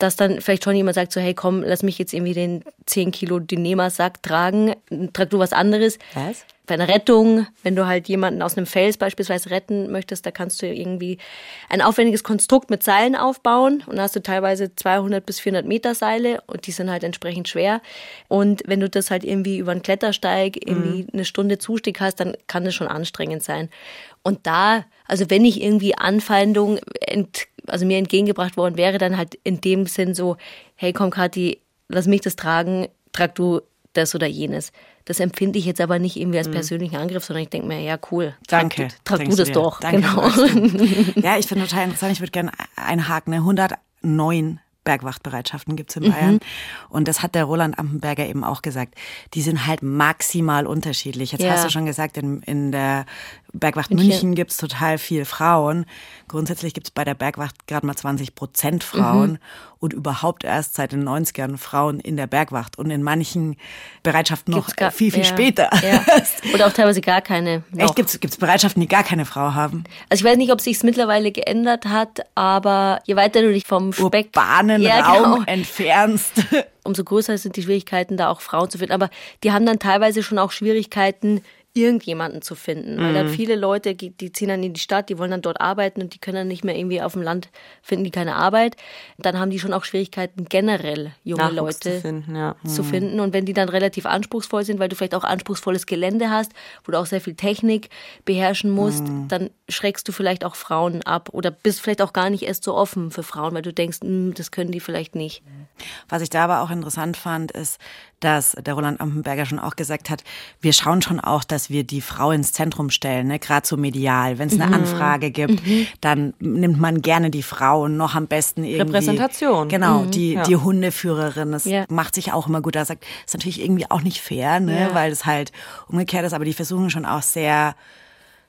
dass dann vielleicht schon jemand sagt so, hey komm, lass mich jetzt irgendwie den 10 Kilo Dynema-Sack tragen, trag du was anderes. Was? Bei einer Rettung, wenn du halt jemanden aus einem Fels beispielsweise retten möchtest, da kannst du irgendwie ein aufwendiges Konstrukt mit Seilen aufbauen und da hast du teilweise 200 bis 400 Meter Seile und die sind halt entsprechend schwer. Und wenn du das halt irgendwie über einen Klettersteig irgendwie mhm. eine Stunde Zustieg hast, dann kann das schon anstrengend sein. Und da, also wenn ich irgendwie Anfeindung ent, also mir entgegengebracht worden wäre, dann halt in dem Sinn so, hey komm Kathi, lass mich das tragen, trag du das oder jenes. Das empfinde ich jetzt aber nicht irgendwie als persönlichen Angriff, sondern ich denke mir, ja cool, trag, Danke. du- trag du das dir. doch. Danke, genau. ja, ich finde total interessant. Ich würde gerne einhaken. Ne? 109 Bergwachtbereitschaften gibt's in Bayern. Und das hat der Roland Ampenberger eben auch gesagt. Die sind halt maximal unterschiedlich. Jetzt Ja. hast du schon gesagt, in, in der Bergwacht München. München gibt's total viel Frauen. Grundsätzlich gibt's bei der Bergwacht gerade mal 20 Prozent Frauen und überhaupt erst seit den 90ern Frauen in der Bergwacht und in manchen Bereitschaften noch gar- viel, viel ja, später. Ja. Oder auch teilweise gar keine. Noch. Echt, gibt's, gibt's Bereitschaften, die gar keine Frau haben? Also ich weiß nicht, ob sich's mittlerweile geändert hat, aber je weiter du dich vom Speck urbanen Ja, Raum genau. entfernst. umso größer sind die Schwierigkeiten, da auch Frauen zu finden. Aber die haben dann teilweise schon auch Schwierigkeiten, irgendjemanden zu finden. Weil Mhm. dann viele Leute, die ziehen dann in die Stadt, die wollen dann dort arbeiten und die können dann nicht mehr irgendwie auf dem Land finden, die keine Arbeit. Dann haben die schon auch Schwierigkeiten, generell junge Nachwuchs Leute zu finden, ja. zu finden. Und wenn die dann relativ anspruchsvoll sind, weil du vielleicht auch anspruchsvolles Gelände hast, wo du auch sehr viel Technik beherrschen musst, dann schreckst du vielleicht auch Frauen ab oder bist vielleicht auch gar nicht erst so offen für Frauen, weil du denkst, "Hm, das können die vielleicht nicht. Was ich da aber auch interessant fand, ist, dass der Roland Ampenberger schon auch gesagt hat, wir schauen schon auch, dass wir die Frau ins Zentrum stellen, ne? gerade so medial. Wenn es Mhm. eine Anfrage gibt, dann nimmt man gerne die Frau und noch am besten irgendwie. Repräsentation. Genau, die, Ja. die Hundeführerin. Das Ja. macht sich auch immer gut. Da sagt, ist natürlich irgendwie auch nicht fair, ne? Ja. weil es halt umgekehrt ist, aber die versuchen schon auch sehr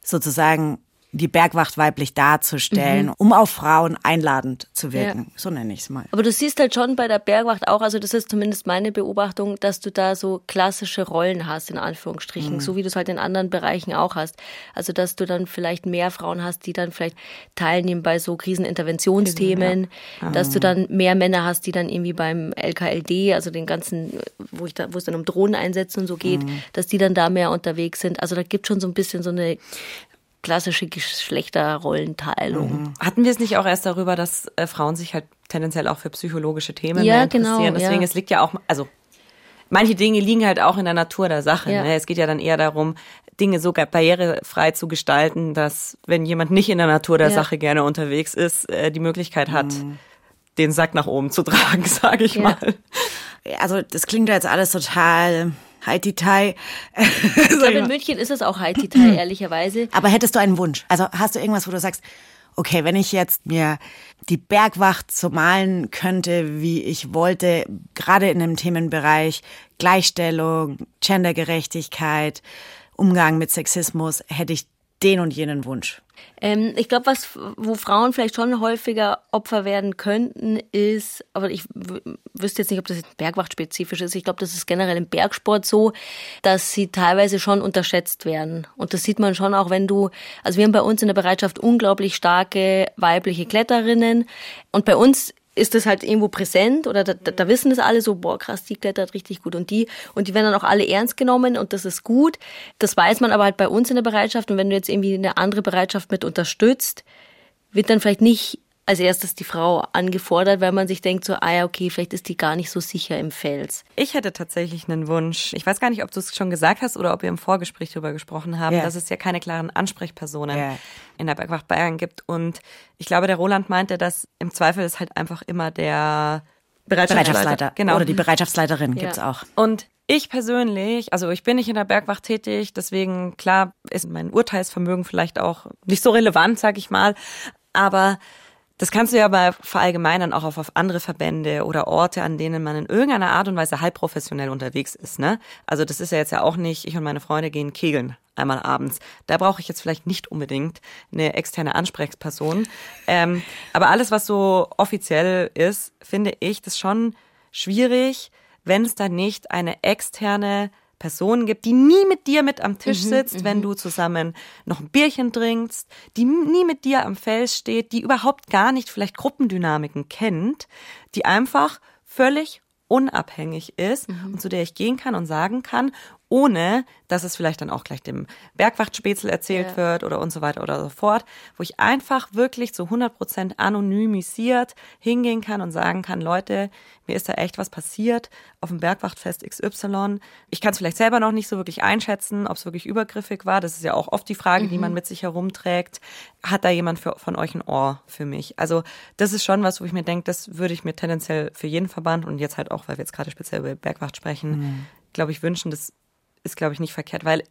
sozusagen die Bergwacht weiblich darzustellen, um auf Frauen einladend zu wirken. So nenne ich es mal. Aber du siehst halt schon bei der Bergwacht auch, also das ist zumindest meine Beobachtung, dass du da so klassische Rollen hast, in Anführungsstrichen, so wie du es halt in anderen Bereichen auch hast. Also dass du dann vielleicht mehr Frauen hast, die dann vielleicht teilnehmen bei so Kriseninterventionsthemen, dass du dann mehr Männer hast, die dann irgendwie beim LKLD, also den ganzen, wo, ich da, wo es dann um Drohneneinsätze und so geht, dass die dann da mehr unterwegs sind. Also da gibt schon so ein bisschen so eine klassische Geschlechterrollenteilung. Hatten wir es nicht auch erst darüber, dass äh, Frauen sich halt tendenziell auch für psychologische Themen Ja, mehr genau, interessieren? Deswegen, ja. es liegt ja auch, also manche Dinge liegen halt auch in der Natur der Sache. Ja. Ne? Es geht ja dann eher darum, Dinge so barrierefrei zu gestalten, dass wenn jemand nicht in der Natur der Ja. Sache gerne unterwegs ist, äh, die Möglichkeit hat, den Sack nach oben zu tragen, sage ich Ja. mal. Also das klingt ja jetzt alles total Haiti-Tai. Ich glaube, in München ist es auch Haiti-Tai, ehrlicherweise. Aber hättest du einen Wunsch? Also hast du irgendwas, wo du sagst, okay, wenn ich jetzt mir die Bergwacht so malen könnte, wie ich wollte, gerade in dem Themenbereich Gleichstellung, Gendergerechtigkeit, Umgang mit Sexismus, hätte ich den und jenen Wunsch. Ähm, ich glaube, was, wo Frauen vielleicht schon häufiger Opfer werden könnten, ist, aber ich wüsste jetzt nicht, ob das jetzt bergwachtspezifisch ist. Ich glaube, das ist generell im Bergsport so, dass sie teilweise schon unterschätzt werden. Und das sieht man schon auch, wenn du, also wir haben bei uns in der Bereitschaft unglaublich starke weibliche Kletterinnen. Und bei uns ist das halt irgendwo präsent oder da, da, wissen das alle so, boah, krass, die klettert richtig gut und die und die werden dann auch alle ernst genommen und das ist gut. Das weiß man aber halt bei uns in der Bereitschaft und wenn du jetzt irgendwie eine andere Bereitschaft mit unterstützt, wird dann vielleicht nicht als erstes die Frau angefordert, weil man sich denkt so, ah ja, okay, vielleicht ist die gar nicht so sicher im Fels. Ich hätte tatsächlich einen Wunsch. Ich weiß gar nicht, ob du es schon gesagt hast oder ob ihr im Vorgespräch darüber gesprochen habt, Ja. dass es ja keine klaren Ansprechpersonen Ja. in der Bergwacht Bayern gibt. Und ich glaube, der Roland meinte, dass im Zweifel ist halt einfach immer der Bereitschaftsleiter. Bereitschaftsleiter. Genau. Oder die Bereitschaftsleiterin gibt's auch. Und ich persönlich, also ich bin nicht in der Bergwacht tätig, deswegen klar ist mein Urteilsvermögen vielleicht auch nicht so relevant, sag ich mal. Aber das kannst du ja aber verallgemeinern auch auf, auf andere Verbände oder Orte, an denen man in irgendeiner Art und Weise halb professionell unterwegs ist. Ne? Also das ist ja jetzt ja auch nicht, ich und meine Freunde gehen kegeln einmal abends. Da brauche ich jetzt vielleicht nicht unbedingt eine externe Ansprechperson. Ähm, aber alles, was so offiziell ist, finde ich das schon schwierig, wenn es da nicht eine externe Person gibt, die nie mit dir mit am Tisch sitzt, wenn du zusammen noch ein Bierchen trinkst, die nie mit dir am Fels steht, die überhaupt gar nicht vielleicht Gruppendynamiken kennt, die einfach völlig unabhängig ist und zu der ich gehen kann und sagen kann, ohne dass es vielleicht dann auch gleich dem Bergwachtspätzl erzählt ja. wird oder und so weiter oder so fort, wo ich einfach wirklich zu 100 Prozent anonymisiert hingehen kann und sagen kann, Leute, mir ist da echt was passiert auf dem Bergwachtfest XY. Ich kann es vielleicht selber noch nicht so wirklich einschätzen, ob es wirklich übergriffig war. Das ist ja auch oft die Frage, mhm. die man mit sich herumträgt. Hat da jemand für, von euch ein Ohr für mich? Also das ist schon was, wo ich mir denke, das würde ich mir tendenziell für jeden Verband und jetzt halt auch, weil wir jetzt gerade speziell über Bergwacht sprechen, mhm. glaube ich, wünschen. Das ist, glaube ich, nicht verkehrt, weil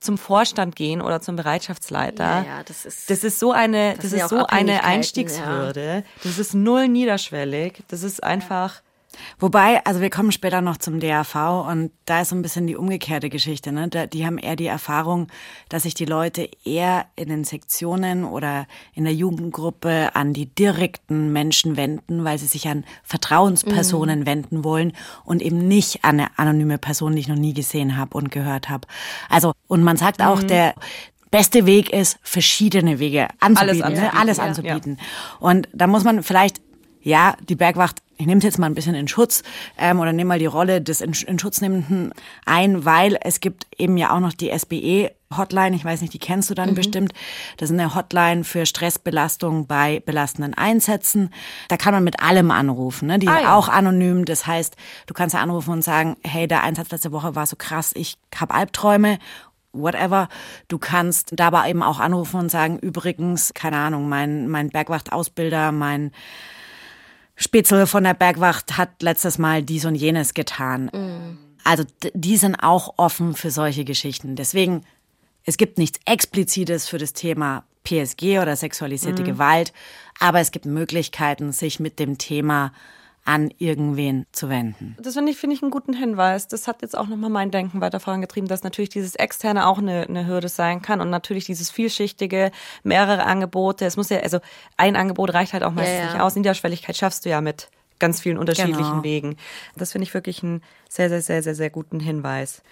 zum Vorstand gehen oder zum Bereitschaftsleiter. Ja, ja, das ist das ist so eine das, das ist so eine Einstiegshürde. Das ist null niederschwellig. Das ist einfach Wobei, also wir kommen später noch zum DAV und da ist so ein bisschen die umgekehrte Geschichte. Ne? Die haben eher die Erfahrung, dass sich die Leute eher in den Sektionen oder in der Jugendgruppe an die direkten Menschen wenden, weil sie sich an Vertrauenspersonen mhm. wenden wollen und eben nicht an eine anonyme Person, die ich noch nie gesehen habe und gehört habe. Also, und man sagt auch, mhm. der, beste Weg ist, verschiedene Wege anzubieten, alles anzubieten. Ne? Alles anzubieten. Ja. Und da muss man vielleicht ja, die Bergwacht, ich nehme es jetzt mal ein bisschen in Schutz ähm, oder nehme mal die Rolle des in, in Schutznehmenden ein, weil es gibt eben ja auch noch die SBE Hotline, ich weiß nicht, die kennst du dann mhm. bestimmt. Das ist eine Hotline für Stressbelastung bei belastenden Einsätzen. Da kann man mit allem anrufen, ne? die ah, ja. auch anonym. Das heißt, du kannst anrufen und sagen, hey, der Einsatz letzte Woche war so krass, ich habe Albträume whatever. Du kannst dabei eben auch anrufen und sagen, übrigens, keine Ahnung, mein, mein Bergwacht-Ausbilder, mein Spitzel von der Bergwacht hat letztes Mal dies und jenes getan. Mhm. Also die sind auch offen für solche Geschichten. Deswegen, es gibt nichts Explizites für das Thema PSG oder sexualisierte mhm. Gewalt, aber es gibt Möglichkeiten, sich mit dem Thema an irgendwen zu wenden. Das finde ich, finde ich einen guten Hinweis. Das hat jetzt auch nochmal mein Denken weiter vorangetrieben, dass natürlich dieses Externe auch eine, eine Hürde sein kann und natürlich dieses vielschichtige, mehrere Angebote. Es muss ja, also ein Angebot reicht halt auch meistens ja, ja. nicht aus. Niederschwelligkeit schaffst du ja mit ganz vielen unterschiedlichen genau. Wegen. Das finde ich wirklich einen sehr, sehr, sehr, sehr, sehr guten Hinweis.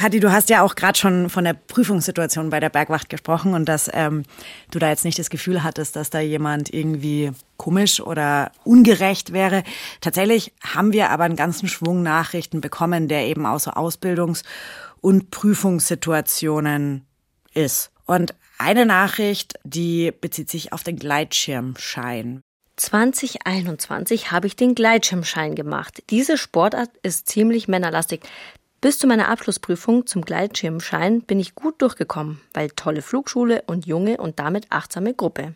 Kathi, du hast ja auch gerade schon von der Prüfungssituation bei der Bergwacht gesprochen und dass ähm, du da jetzt nicht das Gefühl hattest, dass da jemand irgendwie komisch oder ungerecht wäre. Tatsächlich haben wir aber einen ganzen Schwung Nachrichten bekommen, der eben auch so Ausbildungs- und Prüfungssituationen ist. Und eine Nachricht, die bezieht sich auf den Gleitschirmschein. 2021 habe ich den Gleitschirmschein gemacht. Diese Sportart ist ziemlich männerlastig. Bis zu meiner Abschlussprüfung zum Gleitschirmschein bin ich gut durchgekommen, weil tolle Flugschule und junge und damit achtsame Gruppe.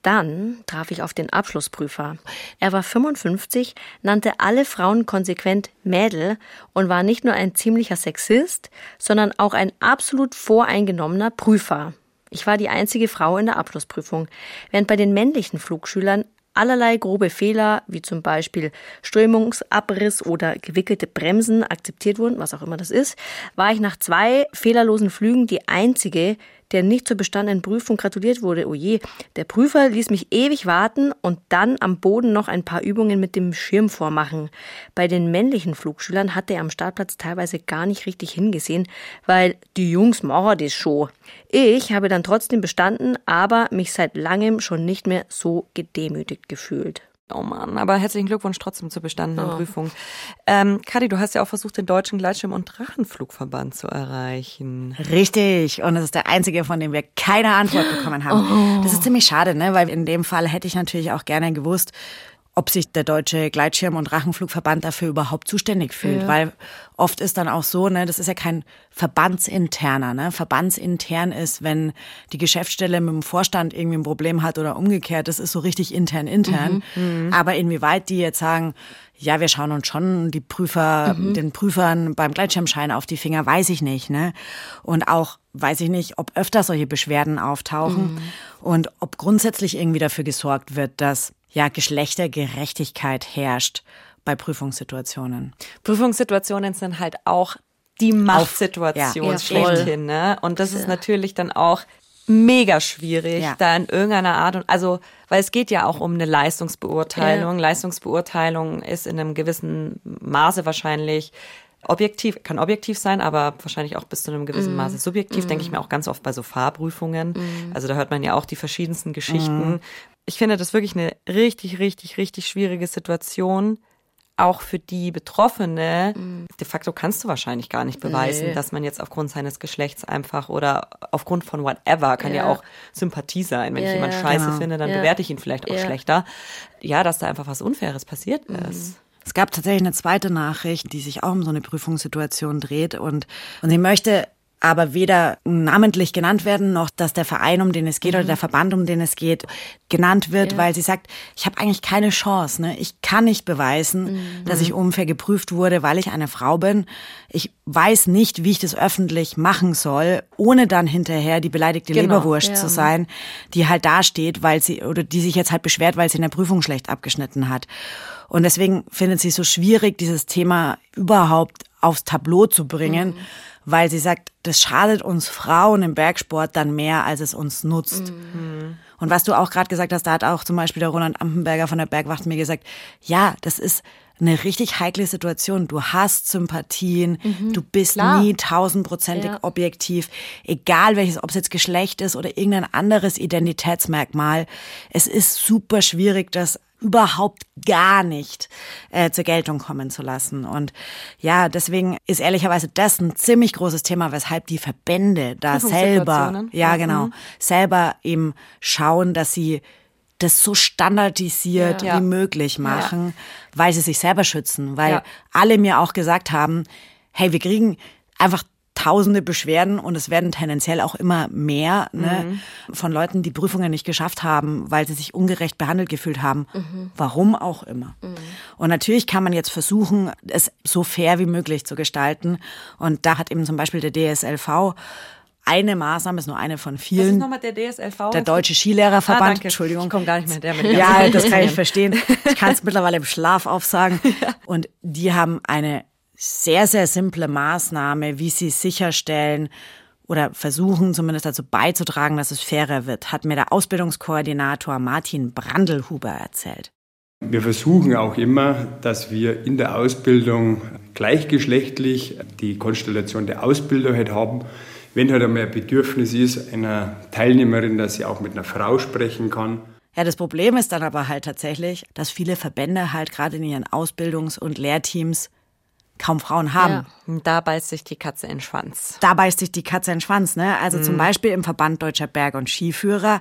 Dann traf ich auf den Abschlussprüfer. Er war 55, nannte alle Frauen konsequent Mädel und war nicht nur ein ziemlicher Sexist, sondern auch ein absolut voreingenommener Prüfer. Ich war die einzige Frau in der Abschlussprüfung, während bei den männlichen Flugschülern allerlei grobe Fehler, wie zum Beispiel Strömungsabriss oder gewickelte Bremsen akzeptiert wurden, was auch immer das ist, war ich nach zwei fehlerlosen Flügen die einzige, der nicht zur bestandenen Prüfung gratuliert wurde. Oh je, der Prüfer ließ mich ewig warten und dann am Boden noch ein paar Übungen mit dem Schirm vormachen. Bei den männlichen Flugschülern hatte er am Startplatz teilweise gar nicht richtig hingesehen, weil die Jungs machen das schon. Ich habe dann trotzdem bestanden, aber mich seit langem schon nicht mehr so gedemütigt gefühlt. Oh Mann, aber herzlichen Glückwunsch trotzdem zur bestandenen oh. Prüfung. Ähm, Kadi, du hast ja auch versucht, den Deutschen Gleitschirm- und Drachenflugverband zu erreichen. Richtig. Und das ist der einzige, von dem wir keine Antwort bekommen haben. Oh. Das ist ziemlich schade, ne? Weil in dem Fall hätte ich natürlich auch gerne gewusst, ob sich der Deutsche Gleitschirm- und Drachenflugverband dafür überhaupt zuständig fühlt. Ja. Weil oft ist dann auch so, ne, das ist ja kein Verbandsinterner. Ne? Verbandsintern ist, wenn die Geschäftsstelle mit dem Vorstand irgendwie ein Problem hat oder umgekehrt, das ist so richtig intern intern. Mhm. Mhm. Aber inwieweit die jetzt sagen, ja, wir schauen uns schon die Prüfer, mhm. den Prüfern beim Gleitschirmschein auf die Finger, weiß ich nicht. Ne? Und auch weiß ich nicht, ob öfter solche Beschwerden auftauchen mhm. und ob grundsätzlich irgendwie dafür gesorgt wird, dass ja Geschlechtergerechtigkeit herrscht bei Prüfungssituationen. Prüfungssituationen sind halt auch die Machtsituation ja. schlechthin, ne? Und das ist natürlich dann auch mega schwierig, ja. da in irgendeiner Art und also, weil es geht ja auch um eine Leistungsbeurteilung. Ja. Leistungsbeurteilung ist in einem gewissen Maße wahrscheinlich objektiv, kann objektiv sein, aber wahrscheinlich auch bis zu einem gewissen mm. Maße subjektiv, mm. denke ich mir auch ganz oft bei so Fahrprüfungen. Mm. Also da hört man ja auch die verschiedensten Geschichten, mm ich finde das wirklich eine richtig, richtig, richtig schwierige Situation. auch für die Betroffene, mhm. de facto kannst du wahrscheinlich gar nicht beweisen, nee. dass man jetzt aufgrund seines Geschlechts einfach oder aufgrund von whatever, kann ja, ja auch Sympathie sein. Wenn ja, ich jemand ja. scheiße genau. finde, dann bewerte ich ihn vielleicht auch schlechter. Ja, dass da einfach was Unfaires passiert ist. Es gab tatsächlich eine zweite Nachricht, die sich auch um so eine Prüfungssituation dreht und, und sie möchte aber weder namentlich genannt werden, noch dass der Verein, um den es geht, mhm. oder der Verband, um den es geht, genannt wird, ja. weil sie sagt, ich habe eigentlich keine Chance. Ne? Ich kann nicht beweisen, mhm. dass ich unfair geprüft wurde, weil ich eine Frau bin. Ich weiß nicht, wie ich das öffentlich machen soll, ohne dann hinterher die beleidigte genau. Leberwurst ja. zu sein, die halt dasteht, weil sie, oder die sich jetzt halt beschwert, weil sie in der Prüfung schlecht abgeschnitten hat. Und deswegen findet sie es so schwierig, dieses Thema überhaupt aufs Tableau zu bringen. Mhm weil sie sagt, das schadet uns Frauen im Bergsport dann mehr, als es uns nutzt. Mhm. Und was du auch gerade gesagt hast, da hat auch zum Beispiel der Roland Ampenberger von der Bergwacht mir gesagt, ja, das ist eine richtig heikle Situation. Du hast Sympathien, mhm, du bist klar. nie tausendprozentig ja. objektiv, egal welches, ob es jetzt Geschlecht ist oder irgendein anderes Identitätsmerkmal. Es ist super schwierig, das überhaupt gar nicht äh, zur Geltung kommen zu lassen. Und ja, deswegen ist ehrlicherweise das ein ziemlich großes Thema, weshalb die Verbände da selber, ja genau, mhm. selber eben schauen, dass sie das so standardisiert ja. wie möglich machen, ja. weil sie sich selber schützen, weil ja. alle mir auch gesagt haben, hey, wir kriegen einfach tausende Beschwerden und es werden tendenziell auch immer mehr ne, mhm. von Leuten, die Prüfungen nicht geschafft haben, weil sie sich ungerecht behandelt gefühlt haben. Mhm. Warum auch immer. Mhm. Und natürlich kann man jetzt versuchen, es so fair wie möglich zu gestalten. Und da hat eben zum Beispiel der DSLV eine Maßnahme, ist nur eine von vielen. Was ist nochmal der DSLV? Der Deutsche Skilehrerverband. Ah, Entschuldigung. Ich komme gar nicht mehr der mit Ja, das kann ich verstehen. Ich kann es mittlerweile im Schlaf aufsagen. Ja. Und die haben eine sehr, sehr simple Maßnahme, wie sie sicherstellen oder versuchen zumindest dazu beizutragen, dass es fairer wird, hat mir der Ausbildungskoordinator Martin Brandelhuber erzählt. Wir versuchen auch immer, dass wir in der Ausbildung gleichgeschlechtlich die Konstellation der Ausbilder halt haben. Wenn halt einmal ein Bedürfnis ist einer Teilnehmerin, dass sie auch mit einer Frau sprechen kann. Ja, das Problem ist dann aber halt tatsächlich, dass viele Verbände halt gerade in ihren Ausbildungs- und Lehrteams kaum Frauen haben. Ja, da beißt sich die Katze in den Schwanz. Da beißt sich die Katze in den Schwanz. Ne? Also mhm. zum Beispiel im Verband Deutscher Berg- und Skiführer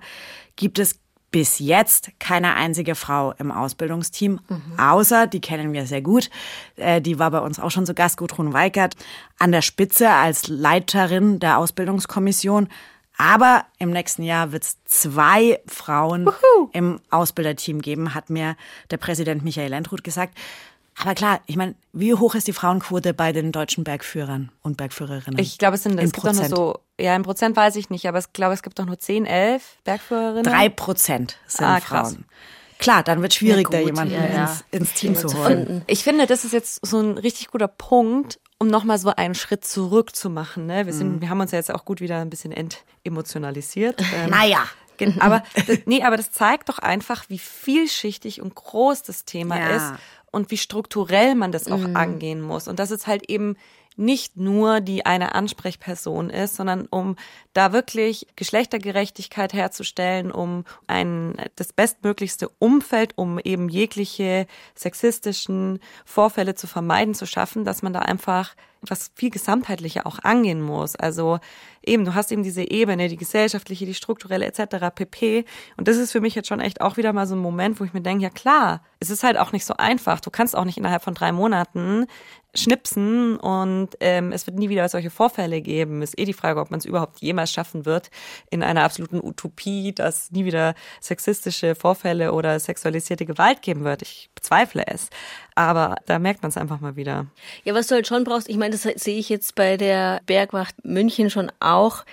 gibt es bis jetzt keine einzige Frau im Ausbildungsteam, mhm. außer, die kennen wir sehr gut, äh, die war bei uns auch schon zu Gast, Gudrun Weikert, an der Spitze als Leiterin der Ausbildungskommission. Aber im nächsten Jahr wird es zwei Frauen Uhu. im Ausbilderteam geben, hat mir der Präsident Michael Landrut gesagt. Aber klar, ich meine, wie hoch ist die Frauenquote bei den deutschen Bergführern und Bergführerinnen? Ich glaube, es sind es gibt doch nur so, ja, im Prozent weiß ich nicht, aber ich glaube, es gibt doch nur 10, 11 Bergführerinnen. Drei Prozent sind ah, Frauen. Klar, dann wird es schwierig, ja, da jemanden ja, ins, ins, Team zu holen. Ich finde, das ist jetzt so ein richtig guter Punkt, um nochmal so einen Schritt zurück zu machen. Ne? Wir, sind, mhm. wir haben uns ja jetzt auch gut wieder ein bisschen entemotionalisiert. Ähm, naja. Aber das, nee, aber das zeigt doch einfach, wie vielschichtig und groß das Thema ja. ist und wie strukturell man das auch mhm. angehen muss. Und dass es halt eben nicht nur die eine Ansprechperson ist, sondern um da wirklich Geschlechtergerechtigkeit herzustellen, um ein das bestmöglichste Umfeld, um eben jegliche sexistischen Vorfälle zu vermeiden, zu schaffen, dass man da einfach was viel gesamtheitlicher auch angehen muss. Also eben, du hast eben diese Ebene, die gesellschaftliche, die strukturelle etc. pp. Und das ist für mich jetzt schon echt auch wieder mal so ein Moment, wo ich mir denke, ja klar, es ist halt auch nicht so einfach. Du kannst auch nicht innerhalb von drei Monaten schnipsen und ähm, es wird nie wieder solche Vorfälle geben. Ist eh die Frage, ob man es überhaupt jemals schaffen wird in einer absoluten Utopie, dass nie wieder sexistische Vorfälle oder sexualisierte Gewalt geben wird. Ich bezweifle es. Aber da merkt man es einfach mal wieder. Ja, was du halt schon brauchst, ich meine, das sehe ich jetzt bei der Bergwacht München schon auch,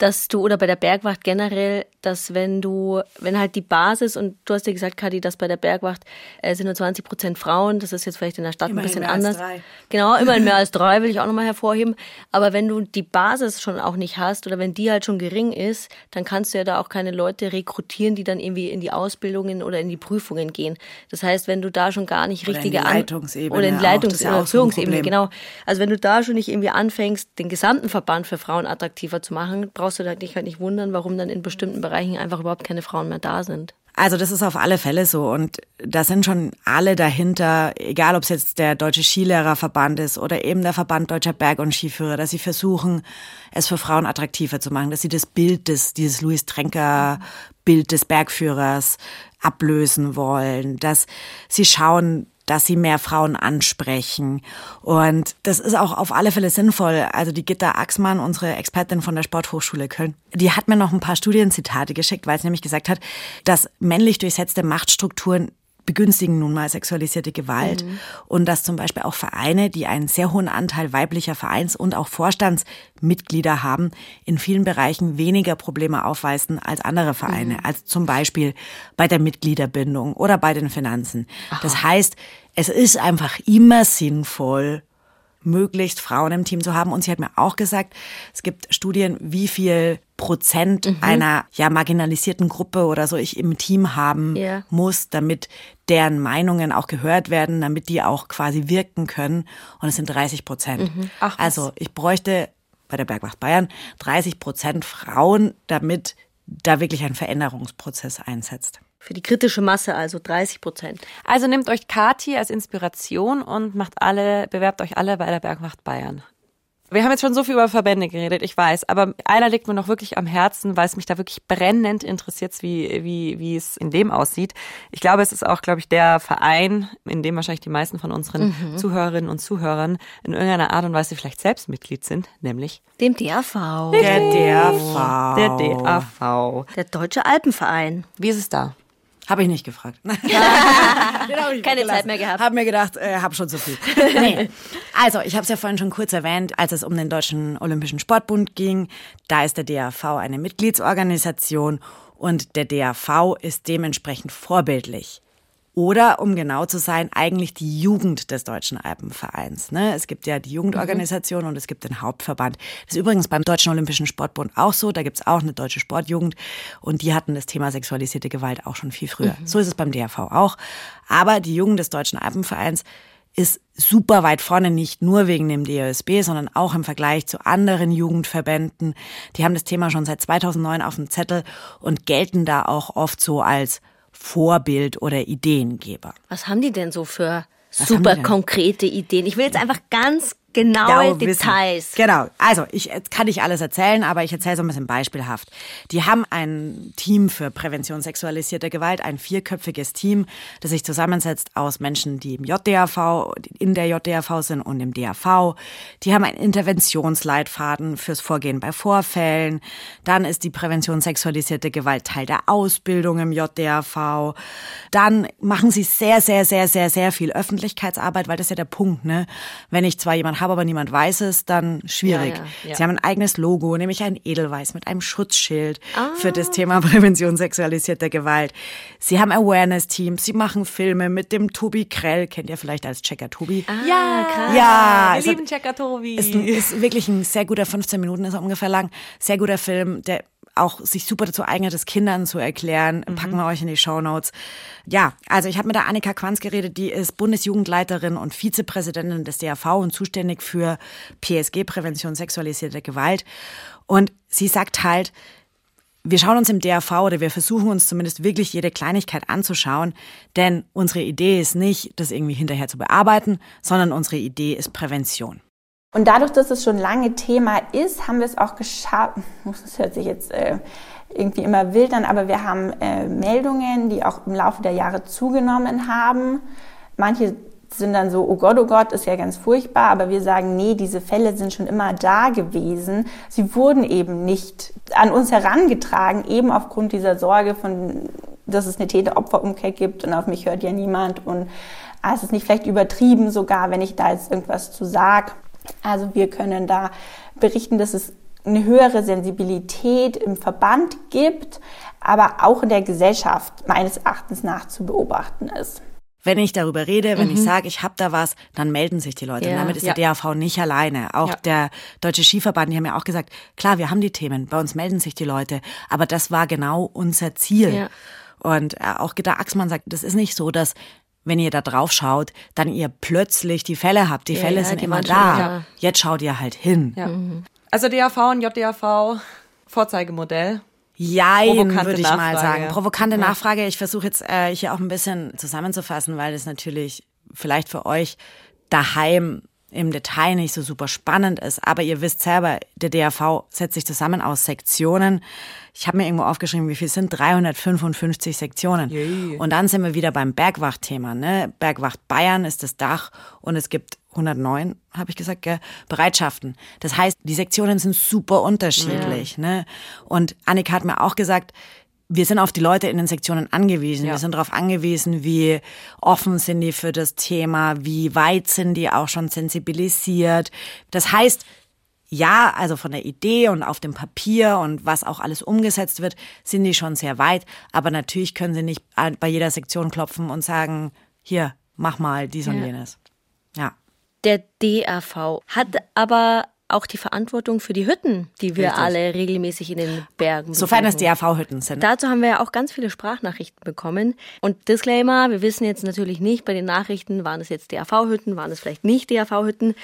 dass du oder bei der Bergwacht generell, dass wenn du, wenn halt die Basis und du hast ja gesagt, Kadi, dass bei der Bergwacht äh, sind nur 20 Prozent Frauen, das ist jetzt vielleicht in der Stadt immerhin ein bisschen anders. Genau, immerhin mehr als drei will ich auch nochmal hervorheben. Aber wenn du die Basis schon auch nicht hast oder wenn die halt schon gering ist, dann kannst du ja da auch keine Leute rekrutieren, die dann irgendwie in die Ausbildungen oder in die Prüfungen gehen. Das heißt, wenn du da schon gar nicht richtige oder in die Leitungsebene oder in die Leitungs- oder Führungsebene, genau. Also wenn du da schon nicht irgendwie anfängst, den gesamten Verband für Frauen attraktiver zu machen, brauchst brauchst du dich halt nicht wundern, warum dann in bestimmten Bereichen einfach überhaupt keine Frauen mehr da sind. Also das ist auf alle Fälle so und da sind schon alle dahinter, egal ob es jetzt der Deutsche Skilehrerverband ist oder eben der Verband Deutscher Berg- und Skiführer, dass sie versuchen, es für Frauen attraktiver zu machen, dass sie das Bild des, dieses Louis Trenker Bild des Bergführers ablösen wollen, dass sie schauen, dass sie mehr Frauen ansprechen. Und das ist auch auf alle Fälle sinnvoll. Also die Gitta Axmann, unsere Expertin von der Sporthochschule Köln, die hat mir noch ein paar Studienzitate geschickt, weil sie nämlich gesagt hat, dass männlich durchsetzte Machtstrukturen begünstigen nun mal sexualisierte Gewalt mhm. und dass zum Beispiel auch Vereine, die einen sehr hohen Anteil weiblicher Vereins- und auch Vorstandsmitglieder haben, in vielen Bereichen weniger Probleme aufweisen als andere Vereine, mhm. als zum Beispiel bei der Mitgliederbindung oder bei den Finanzen. Aha. Das heißt, es ist einfach immer sinnvoll, möglichst Frauen im Team zu haben. Und sie hat mir auch gesagt, es gibt Studien, wie viel Prozent mhm. einer ja marginalisierten Gruppe oder so ich im Team haben yeah. muss, damit deren Meinungen auch gehört werden, damit die auch quasi wirken können. Und es sind 30 Prozent. Mhm. Also ich bräuchte bei der Bergwacht Bayern 30 Prozent Frauen, damit da wirklich ein Veränderungsprozess einsetzt. Für die kritische Masse also 30 Prozent. Also nehmt euch Kati als Inspiration und macht alle, bewerbt euch alle bei der Bergwacht Bayern. Wir haben jetzt schon so viel über Verbände geredet, ich weiß, aber einer liegt mir noch wirklich am Herzen, weil es mich da wirklich brennend interessiert, wie, wie, wie es in dem aussieht. Ich glaube, es ist auch, glaube ich, der Verein, in dem wahrscheinlich die meisten von unseren mhm. Zuhörerinnen und Zuhörern in irgendeiner Art und Weise vielleicht selbst Mitglied sind, nämlich dem DAV. Der DAV. Der DAV. Der Deutsche Alpenverein. Wie ist es da? Habe ich nicht gefragt. Keine Zeit mehr gehabt. Habe mir gedacht, äh, habe schon so viel. Nee. Also, ich habe es ja vorhin schon kurz erwähnt, als es um den Deutschen Olympischen Sportbund ging. Da ist der DAV eine Mitgliedsorganisation und der DAV ist dementsprechend vorbildlich. Oder, um genau zu sein, eigentlich die Jugend des Deutschen Alpenvereins. Ne? Es gibt ja die Jugendorganisation mhm. und es gibt den Hauptverband. Das ist übrigens beim Deutschen Olympischen Sportbund auch so. Da gibt's auch eine deutsche Sportjugend und die hatten das Thema sexualisierte Gewalt auch schon viel früher. Mhm. So ist es beim DRV auch. Aber die Jugend des Deutschen Alpenvereins ist super weit vorne, nicht nur wegen dem DOSB, sondern auch im Vergleich zu anderen Jugendverbänden. Die haben das Thema schon seit 2009 auf dem Zettel und gelten da auch oft so als Vorbild oder Ideengeber. Was haben die denn so für Was super konkrete Ideen? Ich will jetzt einfach ganz Genaue Details. Wissen. Genau. Also, ich kann nicht alles erzählen, aber ich erzähle so ein bisschen beispielhaft. Die haben ein Team für Prävention sexualisierter Gewalt, ein vierköpfiges Team, das sich zusammensetzt aus Menschen, die im JDAV, in der JDAV sind und im DAV. Die haben einen Interventionsleitfaden fürs Vorgehen bei Vorfällen. Dann ist die Prävention sexualisierter Gewalt Teil der Ausbildung im JDAV. Dann machen sie sehr, sehr, sehr, sehr, sehr viel Öffentlichkeitsarbeit, weil das ist ja der Punkt, ne? Wenn ich zwar jemand habe, aber niemand weiß es, dann schwierig. Ja, ja, ja. Sie haben ein eigenes Logo, nämlich ein Edelweiß mit einem Schutzschild ah. für das Thema Prävention sexualisierter Gewalt. Sie haben Awareness-Teams, sie machen Filme mit dem Tobi Krell, kennt ihr vielleicht als Checker Tobi? Ah, ja, krass. Ja, wir lieben Checker Tobi. Ist, ist wirklich ein sehr guter, 15 Minuten ist er ungefähr lang, sehr guter Film, der auch sich super dazu eignet, es Kindern zu erklären. Mhm. Packen wir euch in die Show Notes. Ja, also ich habe mit der Annika Quanz geredet, die ist Bundesjugendleiterin und Vizepräsidentin des DAV und zuständig für PSG, Prävention sexualisierter Gewalt. Und sie sagt halt, wir schauen uns im DAV oder wir versuchen uns zumindest wirklich jede Kleinigkeit anzuschauen, denn unsere Idee ist nicht, das irgendwie hinterher zu bearbeiten, sondern unsere Idee ist Prävention. Und dadurch, dass es schon lange Thema ist, haben wir es auch geschafft, das hört sich jetzt äh, irgendwie immer wild an, aber wir haben äh, Meldungen, die auch im Laufe der Jahre zugenommen haben. Manche sind dann so, oh Gott, oh Gott, ist ja ganz furchtbar, aber wir sagen, nee, diese Fälle sind schon immer da gewesen. Sie wurden eben nicht an uns herangetragen, eben aufgrund dieser Sorge von, dass es eine Täter-Opfer-Umkehr gibt und auf mich hört ja niemand und ah, es ist nicht vielleicht übertrieben sogar, wenn ich da jetzt irgendwas zu sag. Also wir können da berichten, dass es eine höhere Sensibilität im Verband gibt, aber auch in der Gesellschaft meines Erachtens nach zu beobachten ist. Wenn ich darüber rede, wenn mhm. ich sage, ich habe da was, dann melden sich die Leute. Ja. Und damit ist ja. der DAV nicht alleine. Auch ja. der Deutsche Skiverband, die haben ja auch gesagt, klar, wir haben die Themen, bei uns melden sich die Leute, aber das war genau unser Ziel. Und äh, auch Gitta Axmann sagt, das ist nicht so, dass wenn ihr da drauf schaut, dann ihr plötzlich die Fälle habt. Die ja, Fälle ja, sind die immer da. Ja. Jetzt schaut ihr halt hin. Mhm. Also DAV und JDAV, Vorzeigemodell. Jein, würde ich mal sagen. Provokante ja. Nachfrage. Ich versuche jetzt äh, hier auch ein bisschen zusammenzufassen, weil das natürlich vielleicht für euch daheim im Detail nicht so super spannend ist. Aber ihr wisst selber, der DAV setzt sich zusammen aus Sektionen. Ich habe mir irgendwo aufgeschrieben, wie viel sind 355 Sektionen. Yay. Und dann sind wir wieder beim Bergwacht-Thema. Ne? Bergwacht Bayern ist das Dach und es gibt 109, habe ich gesagt, gell? Bereitschaften. Das heißt, die Sektionen sind super unterschiedlich. Ja. Ne? Und Annika hat mir auch gesagt, wir sind auf die Leute in den Sektionen angewiesen. Ja. Wir sind darauf angewiesen, wie offen sind die für das Thema, wie weit sind die auch schon sensibilisiert. Das heißt, ja, also von der Idee und auf dem Papier und was auch alles umgesetzt wird, sind die schon sehr weit. Aber natürlich können sie nicht bei jeder Sektion klopfen und sagen, hier, mach mal dies ja. und jenes. Ja. Der DAV hat aber auch die Verantwortung für die Hütten, die wir Richtig. alle regelmäßig in den Bergen Sofern es DAV-Hütten sind. Dazu haben wir ja auch ganz viele Sprachnachrichten bekommen. Und Disclaimer, wir wissen jetzt natürlich nicht bei den Nachrichten, waren es jetzt DAV-Hütten, waren es vielleicht nicht DAV-Hütten.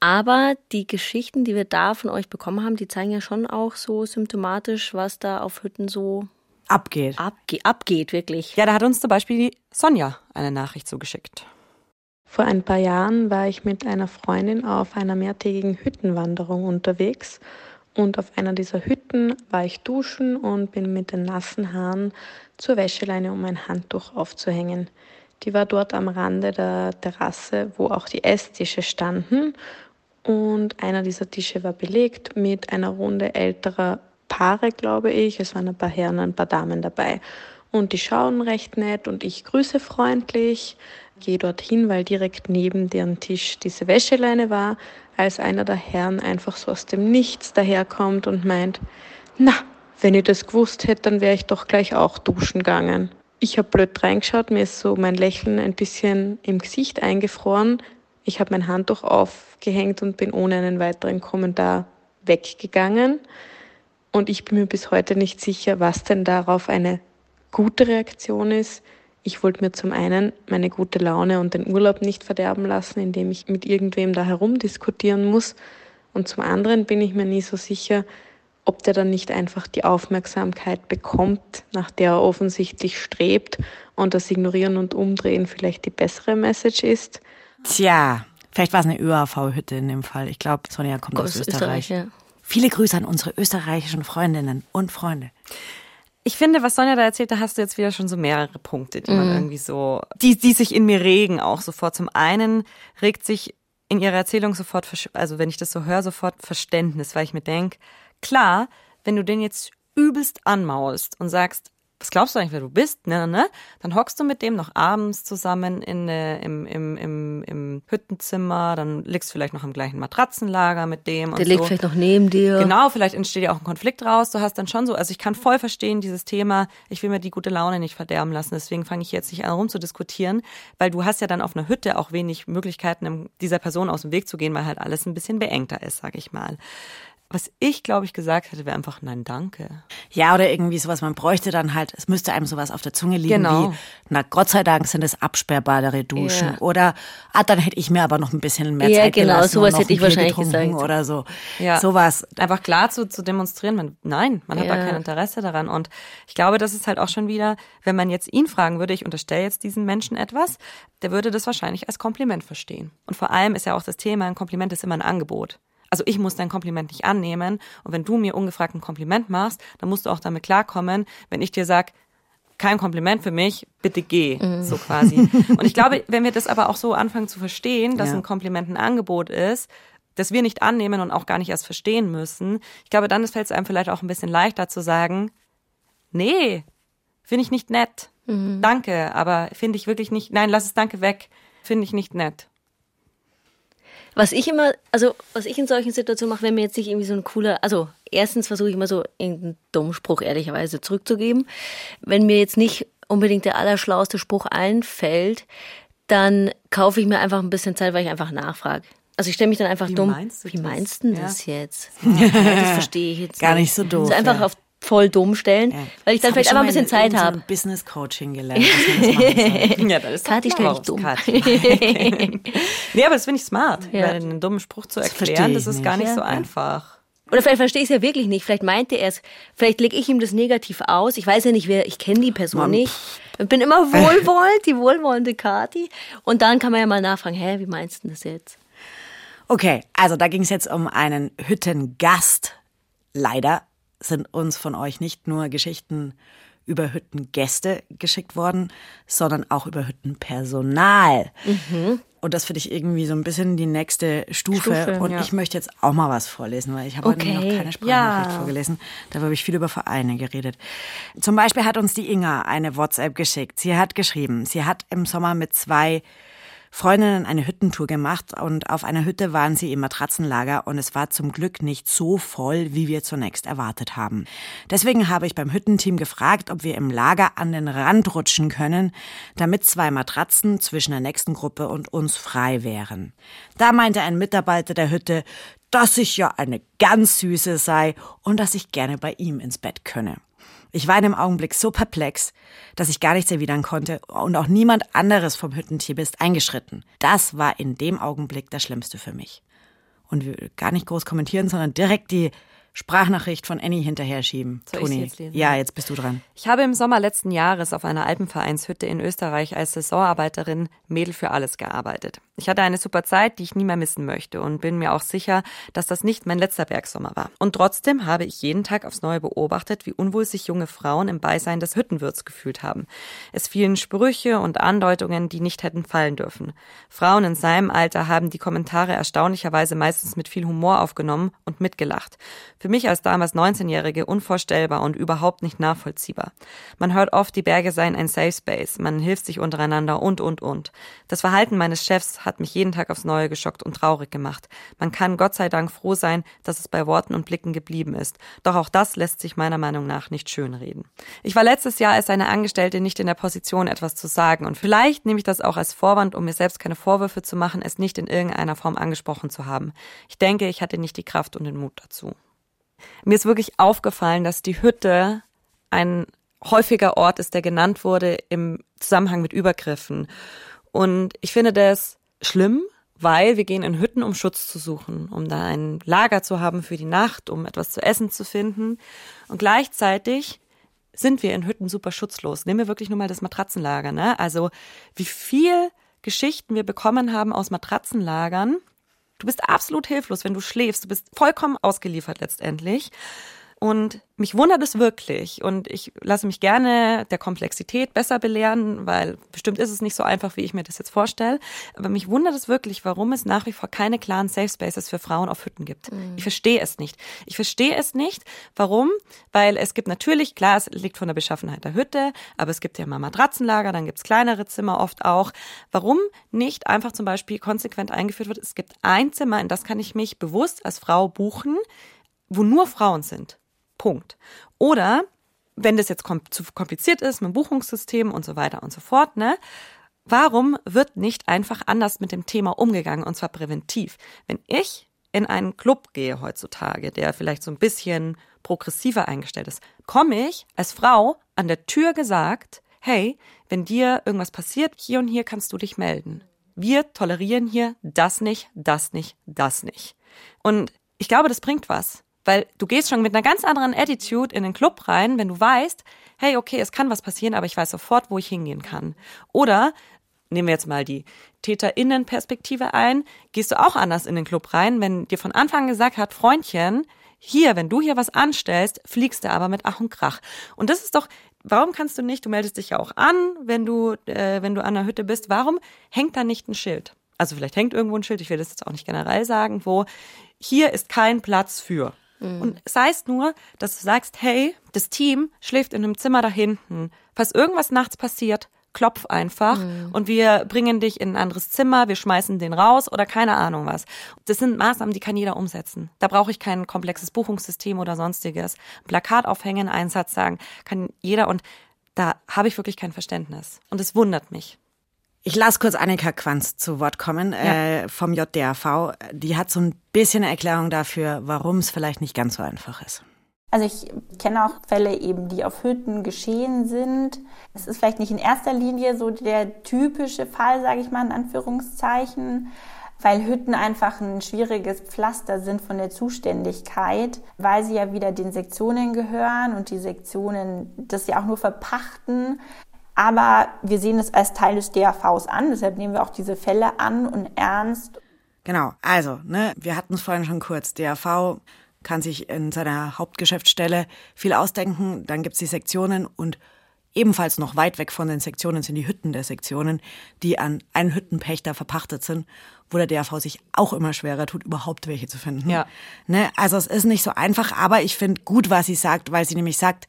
Aber die Geschichten, die wir da von euch bekommen haben, die zeigen ja schon auch so symptomatisch, was da auf Hütten so abgeht. Abge abgeht, wirklich. Ja, da hat uns zum Beispiel Sonja eine Nachricht zugeschickt. Vor ein paar Jahren war ich mit einer Freundin auf einer mehrtägigen Hüttenwanderung unterwegs und auf einer dieser Hütten war ich duschen und bin mit den nassen Haaren zur Wäscheleine, um ein Handtuch aufzuhängen. Die war dort am Rande der Terrasse, wo auch die Esstische standen und einer dieser Tische war belegt mit einer Runde älterer Paare, glaube ich. Es waren ein paar Herren, ein paar Damen dabei. Und die schauen recht nett und ich grüße freundlich gehe dorthin, weil direkt neben deren Tisch diese Wäscheleine war, als einer der Herren einfach so aus dem Nichts daherkommt und meint, na, wenn ich das gewusst hätte, dann wäre ich doch gleich auch duschen gegangen. Ich habe blöd reingeschaut, mir ist so mein Lächeln ein bisschen im Gesicht eingefroren. Ich habe mein Handtuch aufgehängt und bin ohne einen weiteren Kommentar weggegangen. Und ich bin mir bis heute nicht sicher, was denn darauf eine gute Reaktion ist. Ich wollte mir zum einen meine gute Laune und den Urlaub nicht verderben lassen, indem ich mit irgendwem da herumdiskutieren muss. Und zum anderen bin ich mir nie so sicher, ob der dann nicht einfach die Aufmerksamkeit bekommt, nach der er offensichtlich strebt und das Ignorieren und Umdrehen vielleicht die bessere Message ist. Tja, vielleicht war es eine ÖAV-Hütte in dem Fall. Ich glaube, Sonja kommt aus, aus Österreich. Österreich ja. Viele Grüße an unsere österreichischen Freundinnen und Freunde. Ich finde, was Sonja da erzählt, da hast du jetzt wieder schon so mehrere Punkte, die man mhm. irgendwie so, die, die sich in mir regen auch sofort. Zum einen regt sich in ihrer Erzählung sofort, also wenn ich das so höre, sofort Verständnis, weil ich mir denke, klar, wenn du den jetzt übelst anmaulst und sagst, was glaubst du eigentlich, wer du bist? Ne, ne, ne? Dann hockst du mit dem noch abends zusammen in, äh, im, im, im, im Hüttenzimmer, dann liegst du vielleicht noch im gleichen Matratzenlager mit dem. Der liegt so. vielleicht noch neben dir. Genau, vielleicht entsteht ja auch ein Konflikt raus. Du hast dann schon so, also ich kann voll verstehen, dieses Thema, ich will mir die gute Laune nicht verderben lassen. Deswegen fange ich jetzt nicht an rumzudiskutieren, weil du hast ja dann auf einer Hütte auch wenig Möglichkeiten, dieser Person aus dem Weg zu gehen, weil halt alles ein bisschen beengter ist, sag ich mal. Was ich, glaube ich, gesagt hätte, wäre einfach nein, danke. Ja, oder irgendwie sowas, man bräuchte dann halt, es müsste einem sowas auf der Zunge liegen genau. wie, na Gott sei Dank sind es absperrbare Duschen. Ja. Oder, ah, dann hätte ich mir aber noch ein bisschen mehr ja, Zeit genau, gelassen. sowas hätte ich wahrscheinlich gesagt. Oder so. Ja. Sowas. Einfach klar zu, zu demonstrieren, man, nein, man ja. hat da kein Interesse daran. Und ich glaube, das ist halt auch schon wieder, wenn man jetzt ihn fragen würde, ich unterstelle jetzt diesen Menschen etwas, der würde das wahrscheinlich als Kompliment verstehen. Und vor allem ist ja auch das Thema, ein Kompliment ist immer ein Angebot. Also ich muss dein Kompliment nicht annehmen. Und wenn du mir ungefragt ein Kompliment machst, dann musst du auch damit klarkommen, wenn ich dir sag, kein Kompliment für mich, bitte geh, mhm. so quasi. Und ich glaube, wenn wir das aber auch so anfangen zu verstehen, dass ja. ein Kompliment ein Angebot ist, das wir nicht annehmen und auch gar nicht erst verstehen müssen, ich glaube, dann fällt es einem vielleicht auch ein bisschen leichter zu sagen, nee, finde ich nicht nett. Mhm. Danke, aber finde ich wirklich nicht, nein, lass es danke weg, finde ich nicht nett. Was ich immer, also was ich in solchen Situationen mache, wenn mir jetzt nicht irgendwie so ein cooler, also erstens versuche ich immer so irgendeinen dummen Spruch ehrlicherweise zurückzugeben. Wenn mir jetzt nicht unbedingt der allerschlauste Spruch einfällt, dann kaufe ich mir einfach ein bisschen Zeit, weil ich einfach nachfrage. Also ich stelle mich dann einfach Wie dumm. Meinst du Wie meinst du das ja. jetzt? das verstehe ich jetzt Gar nicht so doof. Also einfach ja. auf voll dumm stellen, ja. weil ich dann vielleicht einfach ein bisschen Zeit habe. So Business Coaching gelernt. ja, das ist Kati, stell dich dumm. nee, aber das finde ich smart, ja. weil einen dummen Spruch zu erklären, das, das ist gar nicht ja. so einfach. Oder vielleicht verstehe ich es ja wirklich nicht. Vielleicht meinte er es, vielleicht lege ich ihm das negativ aus. Ich weiß ja nicht, wer, ich kenne die Person Mann. nicht. Ich bin immer wohlwollend, die wohlwollende Kati. Und dann kann man ja mal nachfragen, hä, wie meinst du das jetzt? Okay, also da ging es jetzt um einen Hüttengast. Leider sind uns von euch nicht nur Geschichten über Hüttengäste geschickt worden, sondern auch über Hüttenpersonal. Mhm. Und das finde ich irgendwie so ein bisschen die nächste Stufe. Stufe und ja. ich möchte jetzt auch mal was vorlesen, weil ich habe okay. noch keine Sprachnachricht ja. vorgelesen. Da habe ich viel über Vereine geredet. Zum Beispiel hat uns die Inga eine WhatsApp geschickt. Sie hat geschrieben, sie hat im Sommer mit zwei Freundinnen eine Hüttentour gemacht und auf einer Hütte waren sie im Matratzenlager und es war zum Glück nicht so voll, wie wir zunächst erwartet haben. Deswegen habe ich beim Hüttenteam gefragt, ob wir im Lager an den Rand rutschen können, damit zwei Matratzen zwischen der nächsten Gruppe und uns frei wären. Da meinte ein Mitarbeiter der Hütte, dass ich ja eine ganz süße sei und dass ich gerne bei ihm ins Bett könne. Ich war in dem Augenblick so perplex, dass ich gar nichts erwidern konnte und auch niemand anderes vom Hüttentier ist eingeschritten. Das war in dem Augenblick das Schlimmste für mich. Und gar nicht groß kommentieren, sondern direkt die Sprachnachricht von Annie hinterher schieben. Soll Toni. Jetzt lesen? Ja, jetzt bist du dran. Ich habe im Sommer letzten Jahres auf einer Alpenvereinshütte in Österreich als Saisonarbeiterin Mädel für alles gearbeitet. Ich hatte eine super Zeit, die ich nie mehr missen möchte und bin mir auch sicher, dass das nicht mein letzter Bergsommer war. Und trotzdem habe ich jeden Tag aufs Neue beobachtet, wie unwohl sich junge Frauen im Beisein des Hüttenwirts gefühlt haben. Es fielen Sprüche und Andeutungen, die nicht hätten fallen dürfen. Frauen in seinem Alter haben die Kommentare erstaunlicherweise meistens mit viel Humor aufgenommen und mitgelacht. Für mich als damals 19-Jährige unvorstellbar und überhaupt nicht nachvollziehbar. Man hört oft, die Berge seien ein Safe Space, man hilft sich untereinander und, und, und. Das Verhalten meines Chefs hat mich jeden Tag aufs Neue geschockt und traurig gemacht. Man kann Gott sei Dank froh sein, dass es bei Worten und Blicken geblieben ist. Doch auch das lässt sich meiner Meinung nach nicht schönreden. Ich war letztes Jahr als eine Angestellte nicht in der Position, etwas zu sagen und vielleicht nehme ich das auch als Vorwand, um mir selbst keine Vorwürfe zu machen, es nicht in irgendeiner Form angesprochen zu haben. Ich denke, ich hatte nicht die Kraft und den Mut dazu. Mir ist wirklich aufgefallen, dass die Hütte ein häufiger Ort ist, der genannt wurde im Zusammenhang mit Übergriffen. Und ich finde das schlimm, weil wir gehen in Hütten, um Schutz zu suchen, um da ein Lager zu haben für die Nacht, um etwas zu essen zu finden. Und gleichzeitig sind wir in Hütten super schutzlos. Nehmen wir wirklich nur mal das Matratzenlager, ne? Also, wie viel Geschichten wir bekommen haben aus Matratzenlagern, Du bist absolut hilflos, wenn du schläfst. Du bist vollkommen ausgeliefert letztendlich. Und mich wundert es wirklich. Und ich lasse mich gerne der Komplexität besser belehren, weil bestimmt ist es nicht so einfach, wie ich mir das jetzt vorstelle. Aber mich wundert es wirklich, warum es nach wie vor keine klaren Safe Spaces für Frauen auf Hütten gibt. Mhm. Ich verstehe es nicht. Ich verstehe es nicht. Warum? Weil es gibt natürlich, klar, es liegt von der Beschaffenheit der Hütte, aber es gibt ja mal Matratzenlager, dann gibt es kleinere Zimmer oft auch. Warum nicht einfach zum Beispiel konsequent eingeführt wird, es gibt ein Zimmer, in das kann ich mich bewusst als Frau buchen, wo nur Frauen sind. Punkt. Oder wenn das jetzt zu kompliziert ist mit dem Buchungssystem und so weiter und so fort, ne? Warum wird nicht einfach anders mit dem Thema umgegangen und zwar präventiv? Wenn ich in einen Club gehe heutzutage, der vielleicht so ein bisschen progressiver eingestellt ist, komme ich als Frau an der Tür gesagt, hey, wenn dir irgendwas passiert, hier und hier kannst du dich melden. Wir tolerieren hier das nicht, das nicht, das nicht. Und ich glaube, das bringt was. Weil du gehst schon mit einer ganz anderen Attitude in den Club rein, wenn du weißt, hey, okay, es kann was passieren, aber ich weiß sofort, wo ich hingehen kann. Oder nehmen wir jetzt mal die TäterInnen-Perspektive ein, gehst du auch anders in den Club rein, wenn dir von Anfang gesagt hat, Freundchen, hier, wenn du hier was anstellst, fliegst du aber mit Ach und Krach. Und das ist doch, warum kannst du nicht, du meldest dich ja auch an, wenn du, äh, wenn du an der Hütte bist, warum hängt da nicht ein Schild? Also vielleicht hängt irgendwo ein Schild, ich will das jetzt auch nicht generell sagen, wo hier ist kein Platz für. Mhm. Und sei es nur, dass du sagst, hey, das Team schläft in einem Zimmer da hinten. Falls irgendwas nachts passiert, klopf einfach mhm. und wir bringen dich in ein anderes Zimmer, wir schmeißen den raus oder keine Ahnung was. Das sind Maßnahmen, die kann jeder umsetzen. Da brauche ich kein komplexes Buchungssystem oder sonstiges. Plakat aufhängen, einen Satz sagen, kann jeder und da habe ich wirklich kein Verständnis. Und es wundert mich. Ich lasse kurz Annika Quanz zu Wort kommen ja. äh, vom JDAV. Die hat so ein bisschen eine Erklärung dafür, warum es vielleicht nicht ganz so einfach ist. Also ich kenne auch Fälle eben, die auf Hütten geschehen sind. Es ist vielleicht nicht in erster Linie so der typische Fall, sage ich mal in Anführungszeichen. weil Hütten einfach ein schwieriges Pflaster sind von der Zuständigkeit, weil sie ja wieder den Sektionen gehören und die Sektionen das ja auch nur verpachten. Aber wir sehen es als Teil des DAVs an, deshalb nehmen wir auch diese Fälle an und ernst. Genau, also, ne, wir hatten es vorhin schon kurz. DAV kann sich in seiner Hauptgeschäftsstelle viel ausdenken, dann gibt es die Sektionen und Ebenfalls noch weit weg von den Sektionen sind die Hütten der Sektionen, die an einen Hüttenpächter verpachtet sind, wo der DAV sich auch immer schwerer tut, überhaupt welche zu finden. Ja. Ne? Also es ist nicht so einfach, aber ich finde gut, was sie sagt, weil sie nämlich sagt,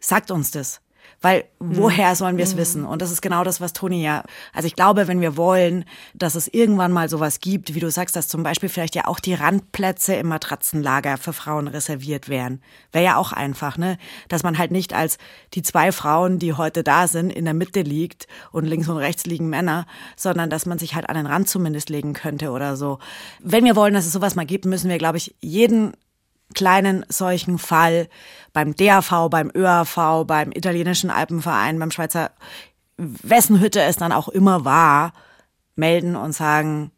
sagt uns das. Weil mhm. woher sollen wir es mhm. wissen? Und das ist genau das, was Toni ja, also ich glaube, wenn wir wollen, dass es irgendwann mal sowas gibt, wie du sagst, dass zum Beispiel vielleicht ja auch die Randplätze im Matratzenlager für Frauen reserviert wären. Wäre ja auch einfach, ne? Dass man halt nicht als die zwei Frauen, die heute da sind, in der Mitte liegt und links und rechts liegen Männer, sondern dass man sich halt an den Rand zumindest legen könnte oder so. Wenn wir wollen, dass es sowas mal gibt, müssen wir, glaube ich, jeden kleinen solchen Fall beim DAV, beim ÖAV, beim italienischen Alpenverein, beim Schweizer, wessen Hütte es dann auch immer war, melden und sagen,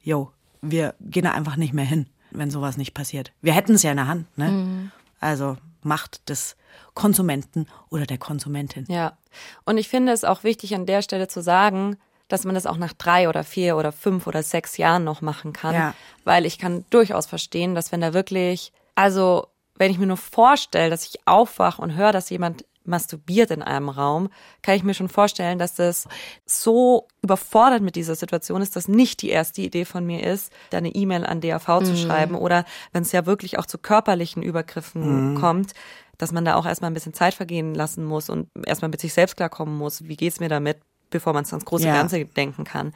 jo, wir gehen da einfach nicht mehr hin, wenn sowas nicht passiert. Wir hätten es ja in der Hand, ne? Mhm. Also Macht des Konsumenten oder der Konsumentin. Ja. Und ich finde es auch wichtig, an der Stelle zu sagen, dass man das auch nach drei oder vier oder fünf oder sechs Jahren noch machen kann. Ja. Weil ich kann durchaus verstehen, dass wenn da wirklich also, wenn ich mir nur vorstelle, dass ich aufwache und höre, dass jemand masturbiert in einem Raum, kann ich mir schon vorstellen, dass das so überfordert mit dieser Situation ist, dass nicht die erste Idee von mir ist, da eine E-Mail an DAV mhm. zu schreiben oder wenn es ja wirklich auch zu körperlichen Übergriffen mhm. kommt, dass man da auch erstmal ein bisschen Zeit vergehen lassen muss und erstmal mit sich selbst klarkommen muss, wie geht's mir damit, bevor man es ans große ja. Ganze denken kann.